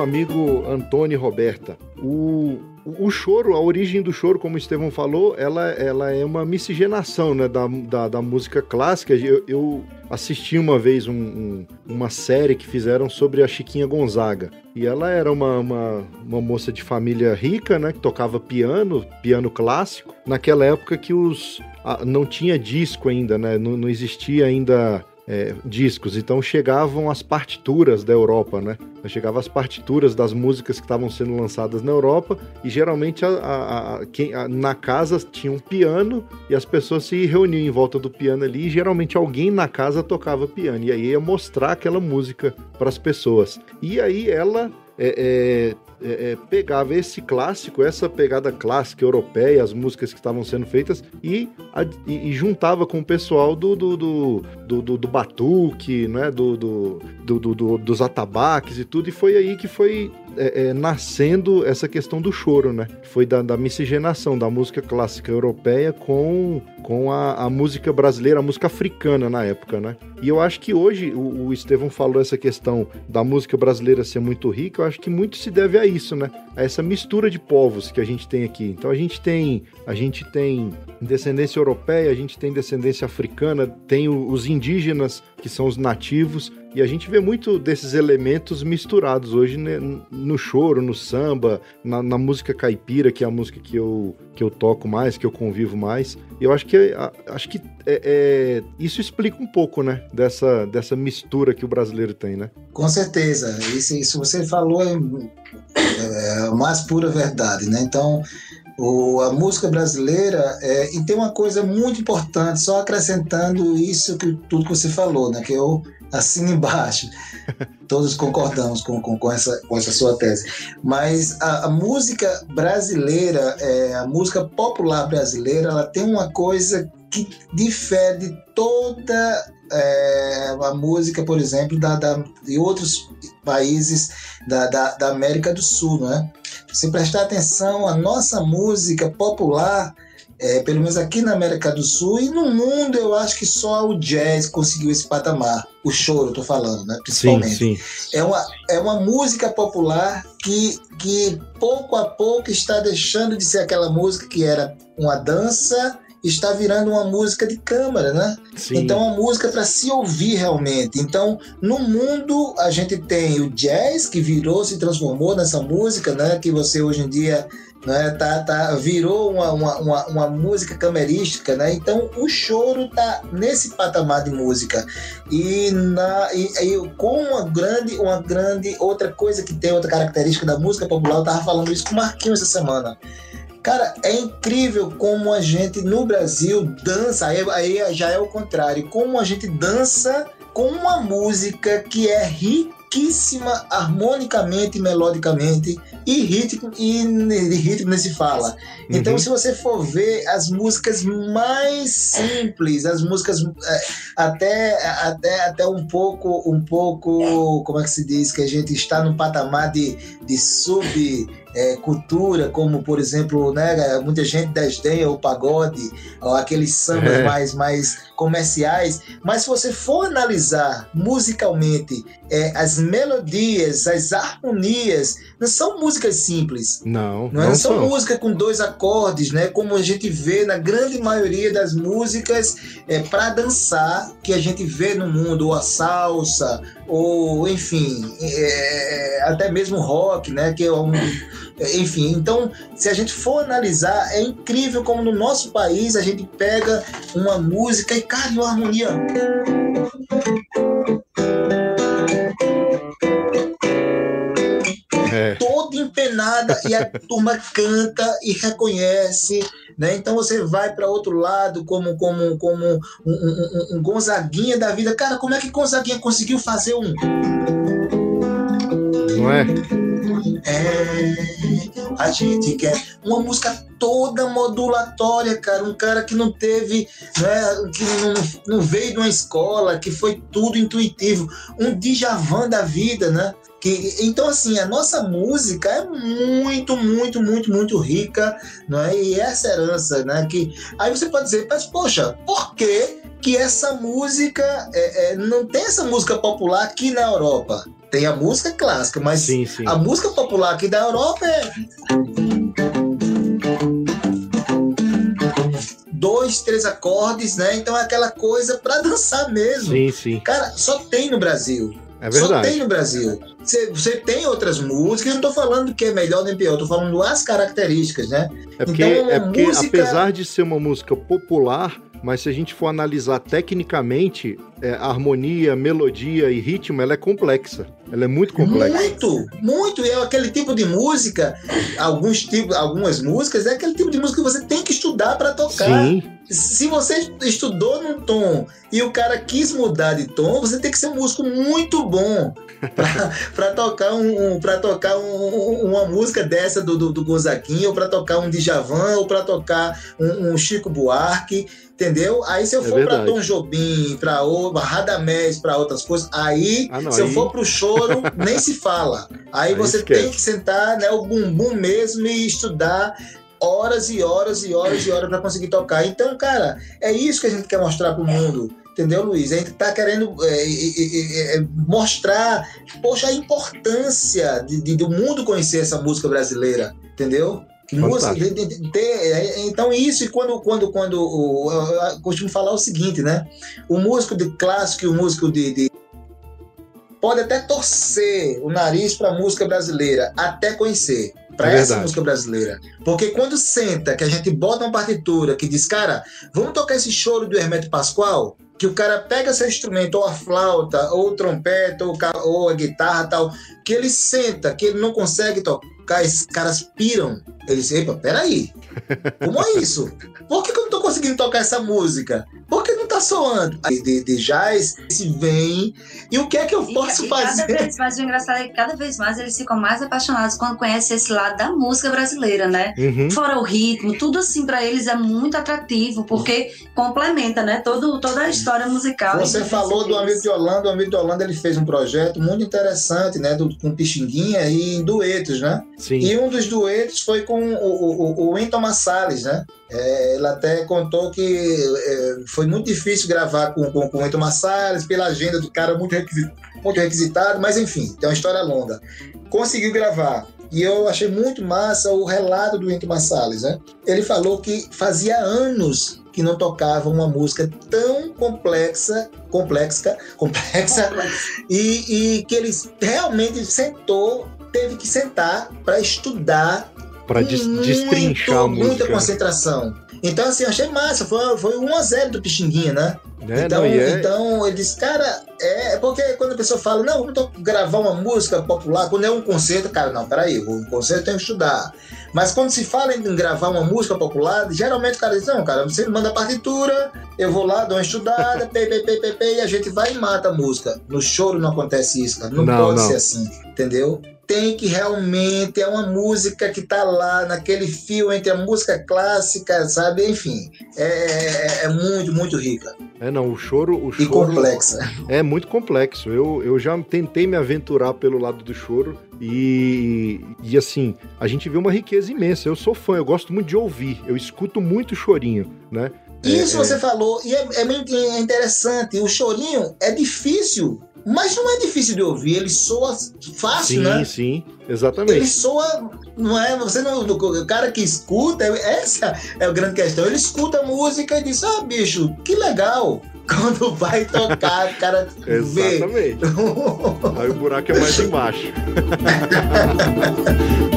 Amigo Antônio Roberta. O, o choro, a origem do choro, como o Estevão falou, ela, ela é uma miscigenação né, da, da, da música clássica. Eu, eu, assisti uma vez um, um, uma série que fizeram sobre a Chiquinha Gonzaga. E ela era uma, uma, uma, moça de família rica, né? Que tocava piano, piano clássico. Naquela época que os. A, não tinha disco ainda, né? Não, não existia ainda é, discos, então chegavam as partituras da Europa, né? Chegavam as partituras das músicas que estavam sendo lançadas na Europa e geralmente a, a, a, quem, na casa tinha um piano e as pessoas se reuniam em volta do piano ali e geralmente alguém na casa tocava piano e aí ia mostrar aquela música para as pessoas. E aí ela é, é, é, é, pegava esse clássico, essa pegada clássica europeia, as músicas que estavam sendo feitas, e, a, e, e, juntava com o pessoal do, do, do, do, do batuque, né? do, do, do, do, dos atabaques e tudo, e foi aí que foi é, é, nascendo essa questão do choro, né? Foi da, da miscigenação da música clássica europeia com, com a, a, música brasileira, a música africana na época, né? E eu acho que hoje, o, o Estevão falou essa questão da música brasileira ser muito rica, eu acho que muito se deve a isso, né? A essa mistura de povos que a gente tem aqui. Então a gente tem, a gente tem descendência europeia, a gente tem descendência africana, tem os indígenas, que são os nativos, e a gente vê muito desses elementos misturados hoje né, no choro, no samba, na, na, música caipira, que é a música que eu, que eu toco mais, que eu convivo mais. E eu acho que, acho que é, é, isso explica um pouco, né, dessa, dessa mistura que o brasileiro tem, né? Com certeza. Isso, isso você falou é, é a mais pura verdade, né? Então, o, a música brasileira é, e tem uma coisa muito importante, só acrescentando isso que tudo que você falou, né? Que eu assino embaixo. Todos concordamos com, com, com, essa, com essa sua tese. Mas a, a música brasileira, é, a música popular brasileira, ela tem uma coisa que difere de toda é, a música, por exemplo, da, da, de outros países da, da, da América do Sul, né? Se prestar atenção, a nossa música popular é, pelo menos aqui na América do Sul e no mundo, eu acho que só o jazz conseguiu esse patamar. O choro, estou falando, né? Principalmente. Sim, sim. É, uma, é uma música popular que, que pouco a pouco está deixando de ser aquela música que era uma dança está virando uma música de câmara, né? Sim. Então, uma música para se ouvir realmente. Então, no mundo, a gente tem o jazz, que virou, se transformou nessa música, né? Que você hoje em dia né, tá, tá, virou uma, uma, uma, uma, música camerística, né? Então o choro tá nesse patamar de música e, na, e, e, com uma grande, uma grande outra coisa que tem outra característica da música popular, eu tava falando isso com o Marquinhos essa semana. Cara, é incrível como a gente no Brasil dança, aí, aí já é o contrário, como a gente dança com uma música que é riquíssima harmonicamente, melodicamente e ritmo e de ritmo se fala. Então, uhum. se você for ver as músicas mais simples, as músicas é, até até até um pouco um pouco como é que se diz que a gente está no patamar de, de sub é, cultura, como por exemplo, né, muita gente desdenha o pagode, ou aqueles sambas é. mais, mais comerciais, mas se você for analisar musicalmente é, as melodias, as harmonias, não são músicas simples. Não, não, é? não são, são músicas com dois acordes, né? Como a gente vê na grande maioria das músicas é, para dançar que a gente vê no mundo, ou a salsa, ou enfim, é, até mesmo rock, né? Que é um enfim, então, se a gente for analisar, é incrível como no nosso país a gente pega uma música e, cara, uma harmonia. É. Toda empenada e a turma canta e reconhece, né? Então você vai para outro lado como como como um, um, um, um Gonzaguinha da vida. Cara, como é que Gonzaguinha conseguiu fazer um? Não é? É, a gente quer uma música toda modulatória, cara. Um cara que não teve, né, que não, não veio de uma escola, que foi tudo intuitivo. Um Djavan da vida, né? Que, então, assim, a nossa música é muito, muito, muito, muito rica, não é? E essa herança, né? Que, aí você pode dizer, mas, poxa, por que, que essa música é, é, não tem essa música popular aqui na Europa? Tem a música clássica, mas sim, sim. a música popular aqui da Europa é. Dois, três acordes, né? Então é aquela coisa para dançar mesmo. Sim, sim. Cara, só tem no Brasil. É verdade. Só tem no Brasil. Você, você tem outras músicas, eu não tô falando que é melhor nem pior, eu tô falando as características, né? É porque, então, é porque música... apesar de ser uma música popular, mas se a gente for analisar tecnicamente, é, harmonia, melodia e ritmo, ela é complexa. Ela é muito complexa. Muito, muito. E é aquele tipo de música, alguns tipos, algumas músicas, é aquele tipo de música que você tem que estudar para tocar. Sim. Se você estudou num tom e o cara quis mudar de tom, você tem que ser um músico muito bom para tocar um, um para tocar um, uma música dessa do, do, do Gonzaguinha, ou para tocar um Djavan, ou para tocar um, um Chico Buarque entendeu? Aí se eu é for para Tom Jobim, para Radamés, para outras coisas, aí ah, não, se aí... eu for para o choro, nem se fala. Aí, aí você esquece. tem que sentar, né, o bumbum mesmo e estudar horas e horas e horas e horas para conseguir tocar. Então, cara, é isso que a gente quer mostrar para o mundo. Entendeu, Luiz? A gente está querendo é, é, mostrar, poxa, a importância de, de, do mundo conhecer essa música brasileira, entendeu? Música, de, de, é, então isso e quando quando quando eu costumo falar o seguinte, né? O músico de clássico e o músico de, pode até torcer o nariz para a música brasileira, até conhecer para é essa música brasileira. Porque quando senta, que a gente bota uma partitura que diz, cara, vamos tocar esse choro do Hermeto Pascoal, que o cara pega seu instrumento, ou a flauta, ou o trompete, ou, ou a guitarra tal, que ele senta, que ele não consegue tocar, esses caras piram. Ele diz, epa, peraí, como é isso? Por que, que eu não tô conseguindo tocar essa música? Tá soando? De, de jazz, se vem. E o que é que eu posso e, fazer? Cada vez mais, o engraçado é que cada vez mais eles ficam mais apaixonados quando conhecem esse lado da música brasileira, né? Uhum. Fora o ritmo, tudo assim para eles é muito atrativo, porque complementa, né? Todo, toda a história musical. Você falou do amigo de Holanda, o amigo de Holanda ele fez um projeto muito interessante, né? Do, com Pixinguinha e em duetos, né? Sim. E um dos duetos foi com o, o, o Winton Massales, né? É, ela até contou que é, foi muito difícil gravar com, com, com o Winton Massales, pela agenda do cara muito, requisitado, muito requisitado, mas enfim, tem uma história longa. Conseguiu gravar. E eu achei muito massa o relato do Winton Massales, né? Ele falou que fazia anos que não tocava uma música tão complexa, complexa, complexa, e, e que ele realmente sentou, teve que sentar para estudar para destrinchar a música. Muita concentração. Então, assim, eu achei massa. Foi, foi 1x0 do Pixinguinha, né? É, então, não, é... então, ele disse, cara, é, é porque quando a pessoa fala, não, vamos gravar uma música popular, quando é um concerto, cara, não, peraí, o concerto tem que estudar. Mas quando se fala em gravar uma música popular, geralmente o cara diz, não, cara, você manda a partitura, eu vou lá, dou uma estudada, pe, pe, pe, pe, pe, e a gente vai e mata a música. No choro não acontece isso, cara. Não, não pode não. ser assim, entendeu? tem que realmente é uma música que está lá naquele fio entre a música clássica, sabe? Enfim, é, é, é, muito, muito rica. É, não, o choro, o choro. E complexa. É muito complexo. Eu, eu já tentei me aventurar pelo lado do choro, E, e assim, a gente vê uma riqueza imensa. Eu sou fã, eu gosto muito de ouvir, eu escuto muito chorinho, né? Isso é, você é... falou, e é, é, é interessante. O chorinho é difícil mas não é difícil de ouvir, ele soa fácil, sim, né? Sim, sim, exatamente. Ele soa, não é? Você não, o cara que escuta, essa é a grande questão. Ele escuta a música e diz: Ah, bicho, que legal. Quando vai tocar, o cara vê. Exatamente. Aí o buraco é mais embaixo.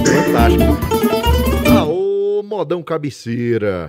Fantástico. Aô, modão cabeceira.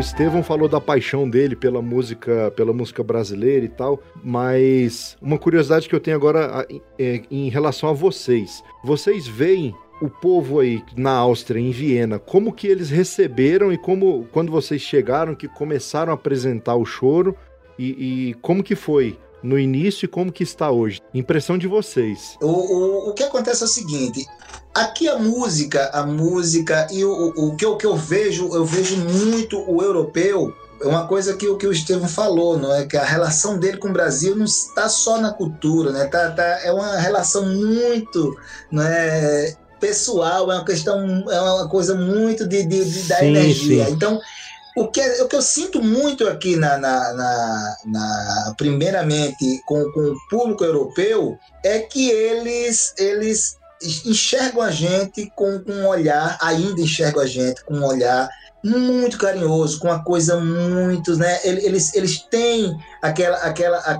O Estevão falou da paixão dele pela música, pela música brasileira e tal, mas uma curiosidade que eu tenho agora é em relação a vocês. Vocês veem o povo aí na Áustria, em Viena, como que eles receberam e como, quando vocês chegaram, que começaram a apresentar o choro e, e como que foi no início e como que está hoje? Impressão de vocês. O, o, o que acontece é o seguinte, Aqui a música, a música e o, o, o, que, eu, que eu vejo, eu vejo muito o europeu. É uma coisa que, que o Estevam falou, não é que a relação dele com o Brasil não está só na cultura, né? Tá, tá, é uma relação muito, né? pessoal, é uma questão, é uma coisa muito de, de, de da sim, energia. Sim. Então, o que, o que eu sinto muito aqui, na, na, na, na, primeiramente, com, com o público europeu, é que eles, eles enxergam a gente com, com um olhar, ainda enxergam a gente com um olhar muito carinhoso, com uma coisa muito, né? Eles, eles têm aquela, aquela, a,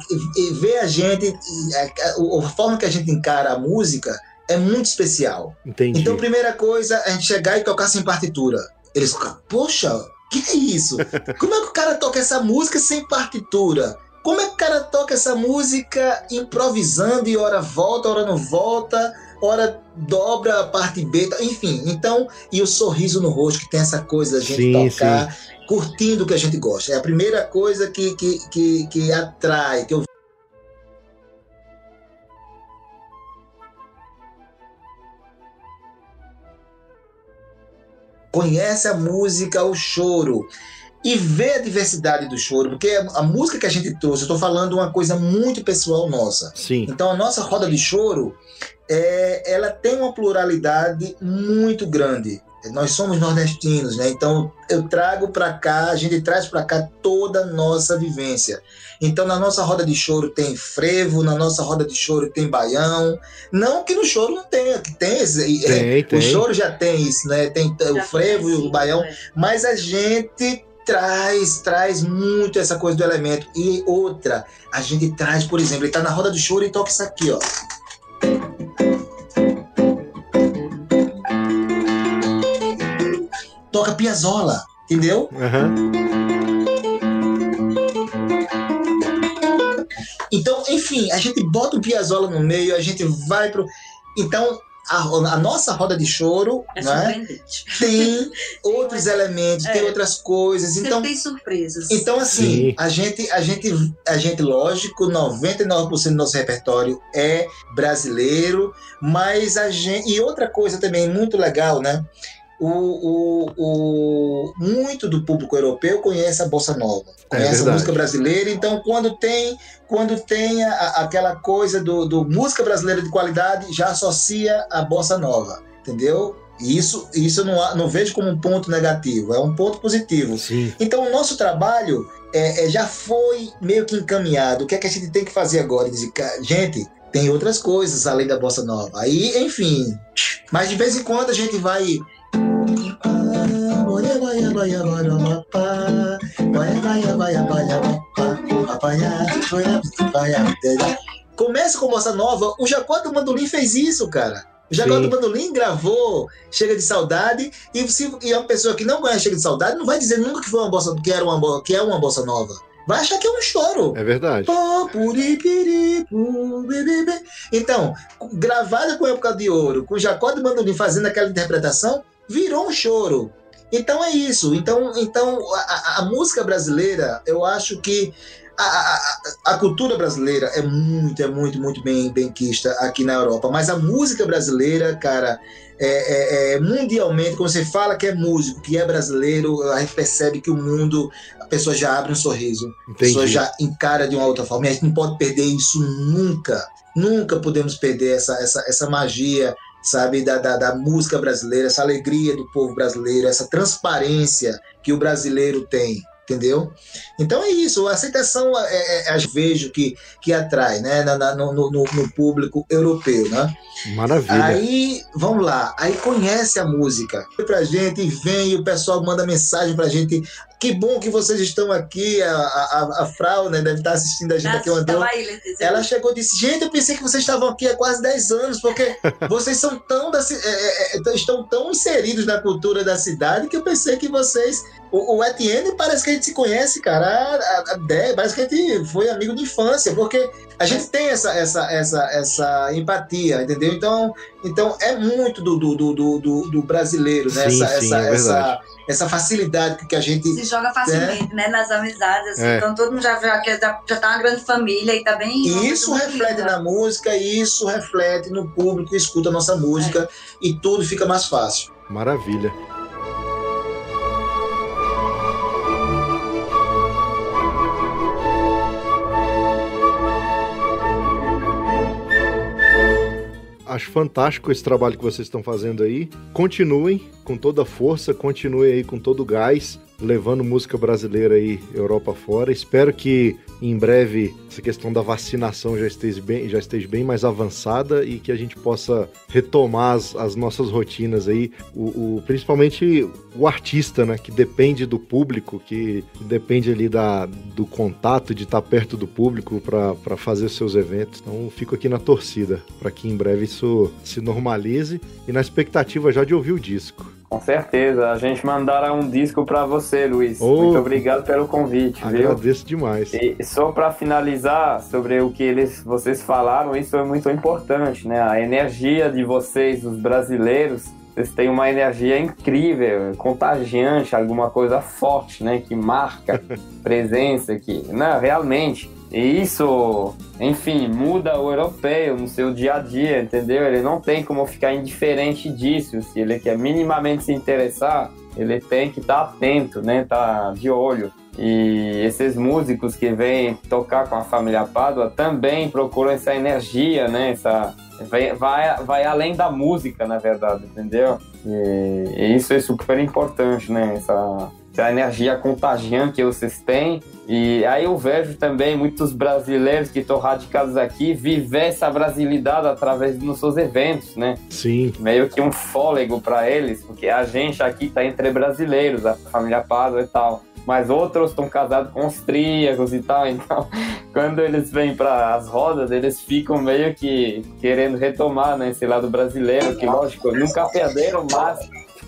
vê a gente, a, a, forma que a gente encara a música é muito especial. Entendi. Então, primeira coisa, a gente chegar e tocar sem partitura. Eles ficam, poxa, que é isso? Como é que o cara toca essa música sem partitura? Como é que o cara toca essa música improvisando e hora volta, hora não volta? hora dobra a parte B, enfim. Então, e o sorriso no rosto, que tem essa coisa da gente sim, tocar, sim. curtindo o que a gente gosta. É a primeira coisa que, que, que, que atrai, que eu conhece a música, o choro e vê a diversidade do choro, porque a música que a gente trouxe, eu estou falando uma coisa muito pessoal nossa. Sim. Então a nossa roda de choro, é, ela tem uma pluralidade muito grande. Nós somos nordestinos, né? Então eu trago para cá, a gente traz para cá toda a nossa vivência. Então na nossa roda de choro tem frevo, na nossa roda de choro tem baião. Não que no choro não tenha, que tem, esse, tem, é, tem. o choro já tem isso, né? Tem já o frevo e o baião, é. mas a gente traz, traz muito essa coisa do elemento. E outra, a gente traz, por exemplo, ele tá na roda do choro e toca isso aqui, ó. Toca Piazzolla, entendeu? Uhum. Então, enfim, a gente bota o Piazzolla no meio, a gente vai pro. Então, a, a, nossa roda de choro é né, tem outros elementos, é. tem outras coisas. Então, tem surpresas. Então, assim, a gente, a gente, a gente, lógico, 99% do nosso repertório é brasileiro, mas a gente. E outra coisa também muito legal, né? O, o, o, muito do público europeu conhece a bossa nova, é conhece é a música brasileira. Então, quando tem, quando tem a, aquela coisa do, do música brasileira de qualidade, já associa a bossa nova, entendeu? E isso, isso não, não vejo como um ponto negativo, é um ponto positivo. Sim. Então, o nosso trabalho é, é, já foi meio que encaminhado. O que é que a gente tem que fazer agora? Dizer, gente, tem outras coisas além da bossa nova. Aí, enfim. Mas de vez em quando a gente vai Começa com Bossa Nova. O Jacó do Mandolim fez isso, cara. O Jacó do Mandolim gravou Chega de Saudade e, se, e uma pessoa que não conhece Chega de Saudade não vai dizer nunca que foi uma bossa, que era uma, que é uma bossa nova. Vai achar que é um choro. É verdade. Então, gravada com Época de Ouro, com Jacó do Mandolim fazendo aquela interpretação, virou um choro. Então é isso. Então, então a, a música brasileira, eu acho que a, a, a, cultura brasileira é muito, é muito, muito bem, bem quista aqui na Europa. Mas a música brasileira, cara, é, é, é, mundialmente, quando você fala que é músico, que é brasileiro, a gente percebe que o mundo, a pessoa já abre um sorriso, Entendi. a pessoa já encara de uma outra forma. E a gente não pode perder isso nunca. Nunca podemos perder essa, essa, essa magia, sabe, da, da, da, música brasileira, essa alegria do povo brasileiro, essa transparência que o brasileiro tem, entendeu? Então é isso, a aceitação é, é, é vejo que, que atrai, né, na, na, no, no, no, público europeu, né? Maravilha. Aí, vamos lá, aí conhece a música pra gente, vem, o pessoal manda mensagem pra gente, que bom que vocês estão aqui. A, a, a Frau, né, deve estar assistindo a gente aqui. Andou, ela chegou e disse: Gente, eu pensei que vocês estavam aqui há quase 10 anos, porque vocês são tão da, é, é, é, estão tão inseridos na cultura da cidade que eu pensei que vocês. O, o Etienne parece que a gente se conhece, cara, há, há 10, parece que a gente foi amigo de infância, porque a gente tem essa, essa, essa, essa empatia, entendeu? Então, então é muito do, do, do, do, do brasileiro, né? Sim, essa, sim, essa, é essa, essa, facilidade que a gente. Joga facilmente, né? né nas amizades. Assim, é. Então todo mundo já, já, já, já tá uma grande família e tá bem. E isso reflete na música, e isso reflete no público que escuta a nossa música, é. e tudo fica mais fácil. Maravilha. Acho fantástico esse trabalho que vocês estão fazendo aí. Continuem com toda a força, continuem aí com todo o gás levando música brasileira aí Europa fora. Espero que em breve essa questão da vacinação já esteja bem, já esteja bem mais avançada e que a gente possa retomar as, as nossas rotinas aí, o, o, principalmente o artista, né, que depende do público, que, depende ali da, do contato, de estar perto do público para fazer seus eventos. Então fico aqui na torcida para que em breve isso se normalize e na expectativa já de ouvir o disco. Com certeza. A gente mandará um disco para você, Luiz. Oh, Muito obrigado pelo convite, agradeço viu? Demais. E só para finalizar sobre o que eles, vocês falaram, isso é muito importante, né? A energia de vocês, os brasileiros, vocês têm uma energia incrível, contagiante, alguma coisa forte, né? Que marca presença aqui. Não, realmente e isso, enfim, muda o europeu no seu dia a dia, entendeu? Ele não tem como ficar indiferente disso. Se ele quer minimamente se interessar, ele tem que estar tá atento, né? Tá de olho. E esses músicos que vêm tocar com a família Pádua também procuram essa energia, né? Essa vai, vai, vai além da música, na verdade, entendeu? E, e isso é super importante, né? Essa essa energia contagiante que vocês têm. E aí eu vejo também muitos brasileiros que estão radicados aqui viver essa brasilidade através dos seus eventos, né? Sim. Meio que um fôlego para eles, porque a gente aqui está entre brasileiros, a família Pádua e tal. Mas outros estão casados com austríacos e tal, então quando eles vêm para as rodas, eles ficam meio que querendo retomar né, esse lado brasileiro, que lógico, nunca perderam, mas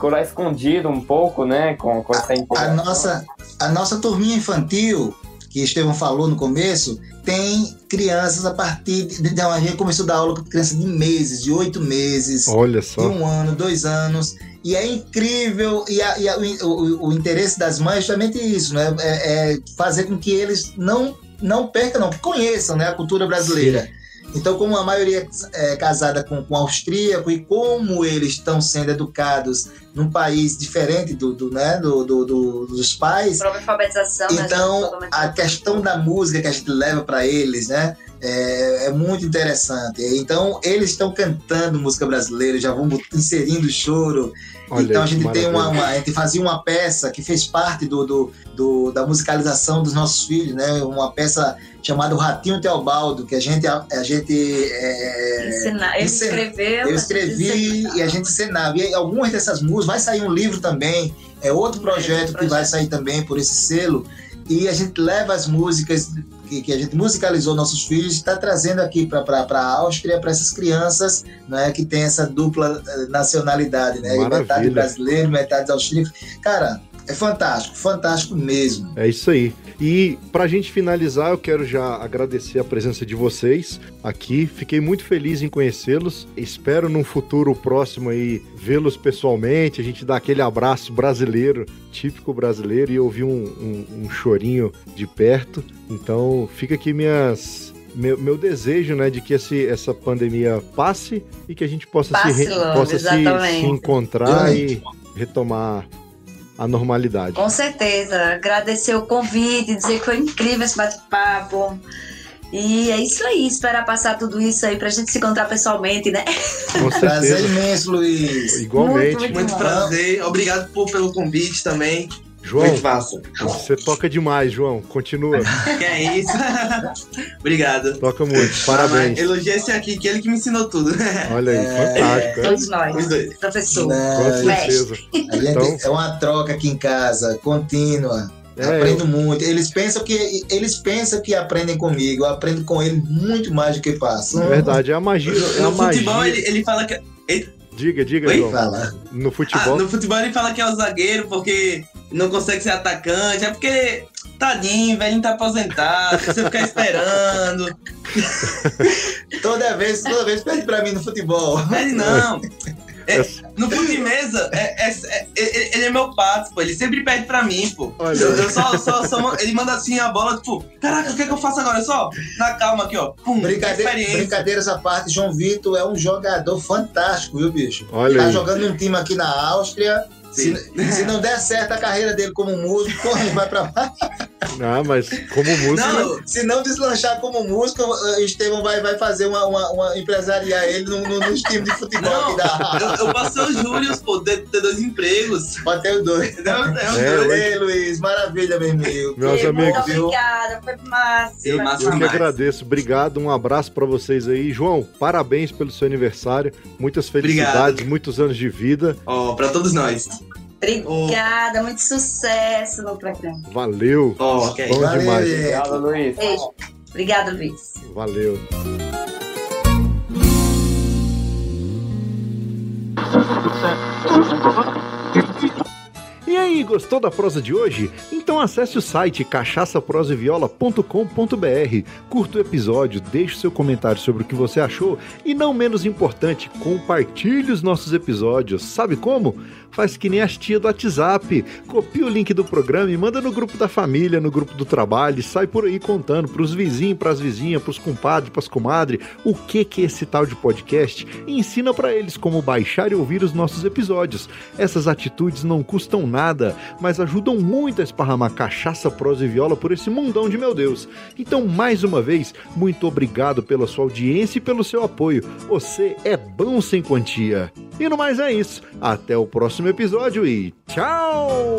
ficou lá escondido um pouco, né? Com, com essa a, a nossa A nossa turminha infantil, que Estevão falou no começo, tem crianças a partir de. de a gente começou a dar aula com crianças de meses, de oito meses, Olha só. de um ano, dois anos. E é incrível, e, a, e a, o, o, interesse das mães é justamente isso, né? É, é, fazer com que eles não, não percam, não, que conheçam né, a cultura brasileira. Sim então, como a maioria é casada com, com austríaco e como eles estão sendo educados num país diferente do, do né, do, do, do dos pais, alfabetização, né, então né, a questão da música que a gente leva para eles, né, é, é, muito interessante. Então, eles estão cantando música brasileira, já vão inserindo choro. Olha, então, a gente tem uma, uma, a gente fazia uma peça que fez parte do, do, do, da musicalização dos nossos filhos, né? Uma peça chamada O Ratinho Teobaldo, que a gente. A, a gente é, Ensina, ele escreveu. Eu escrevi e a gente ensinava. E algumas dessas músicas, vai sair um livro também, é outro projeto, que vai sair também por esse selo. E a gente leva as músicas que, que a gente musicalizou nossos filhos está trazendo aqui para a Áustria, para essas crianças né, que tem essa dupla eh, nacionalidade, né? Metade brasileiro, metade austríaco. Cara, é fantástico, fantástico mesmo. É isso aí. E pra gente finalizar, eu quero já agradecer a presença de vocês aqui. Fiquei muito feliz em conhecê-los. Espero num futuro próximo aí vê-los pessoalmente, a gente dar aquele abraço brasileiro, típico brasileiro, e ouvir um, um, um chorinho de perto. Então, fica aqui minhas meu, meu, desejo, né, de que esse, essa pandemia passe e que a gente possa, passe se, logo, possa se, se, encontrar e retomar a normalidade. Com certeza. Agradecer o convite, dizer que foi incrível esse bate-papo. E é isso aí, esperar passar tudo isso aí pra gente se encontrar pessoalmente, né? Com prazer imenso, Luiz. Igualmente. Muito, muito, muito prazer. Obrigado por, pelo convite também. João, Muito massa. você toca demais, João. Continua. que é isso. Obrigado. Toca muito. Parabéns. Ah, elogia esse aqui, que é ele que me ensinou tudo. Olha aí, é, fantástico. É, todos nós. Professor. Não, Com certeza. Então... É uma troca aqui em casa, contínua. É, aprendo eu... muito. Eles pensam que eles pensam que aprendem comigo. Eu aprendo com eles muito mais do que passo. É verdade, é a magia. É no a futebol magia. Ele, ele fala que ele... Diga, diga, Oi? João. Fala. No futebol. Ah, no futebol ele fala que é o zagueiro porque não consegue ser atacante. É porque, tadinho, velho, tá aposentado, você ficar esperando. toda vez, toda vez pede pra mim no futebol. Pede não. É, no Futimesa, é, é, é, ele é meu pato, pô. Ele sempre pede pra mim, pô. Olha. Eu, eu só, só, só, ele manda assim a bola, tipo, caraca, o que, é que eu faço agora? Só na calma aqui, ó. Pum, Brincadeira, experiência. brincadeira essa parte. João Vitor é um jogador fantástico, viu, bicho? Olha tá aí. jogando num time aqui na Áustria. Se, se, não der certo a carreira dele como músico, ele vai pra lá. Ah, mas como músico. Não, se não deslanchar como músico, o Estevão vai, vai fazer uma, uma, uma empresariar ele no, no, nos times de futebol Não, aqui da. Eu, eu passei o Júlio, pô, ter, ter dois empregos. Pode ter os dois. Não, não, É, dois. Ei, Luiz, maravilha, meu amigo. Meus amigos, obrigada, foi massa. Eu- massa Eu que agradeço. Obrigado, um abraço pra vocês aí. João, parabéns pelo seu aniversário. Muitas felicidades, Obrigado. muitos anos de vida. Ó, pra todos nós. Obrigada, muito sucesso no programa. Valeu. Que é Bom. Valeu, demais. Obrigado, Luiz. Beijo. Obrigada, Luiz. Valeu. E aí, gostou da prosa de hoje? Então acesse o site cachaçaproseviola.com.br, curta o episódio, deixe seu comentário sobre o que você achou e, não menos importante, compartilhe os nossos episódios. Sabe como? Faz que nem as tia do WhatsApp. Copia o link do programa e manda no grupo da família, no grupo do trabalho e sai por aí contando pros vizinhos, pras vizinhas, pros compadres, pras comadres, o que que é esse tal de podcast e ensina pra eles como baixar e ouvir os nossos episódios. Essas atitudes não custam nada, mas ajudam muito a esparramar cachaça, prosa e viola por esse mundão de meu Deus. Então, mais uma vez, muito obrigado pela sua audiência e pelo seu apoio. Você é bom sem quantia. E no mais é isso. Até o próximo episódio e tchau!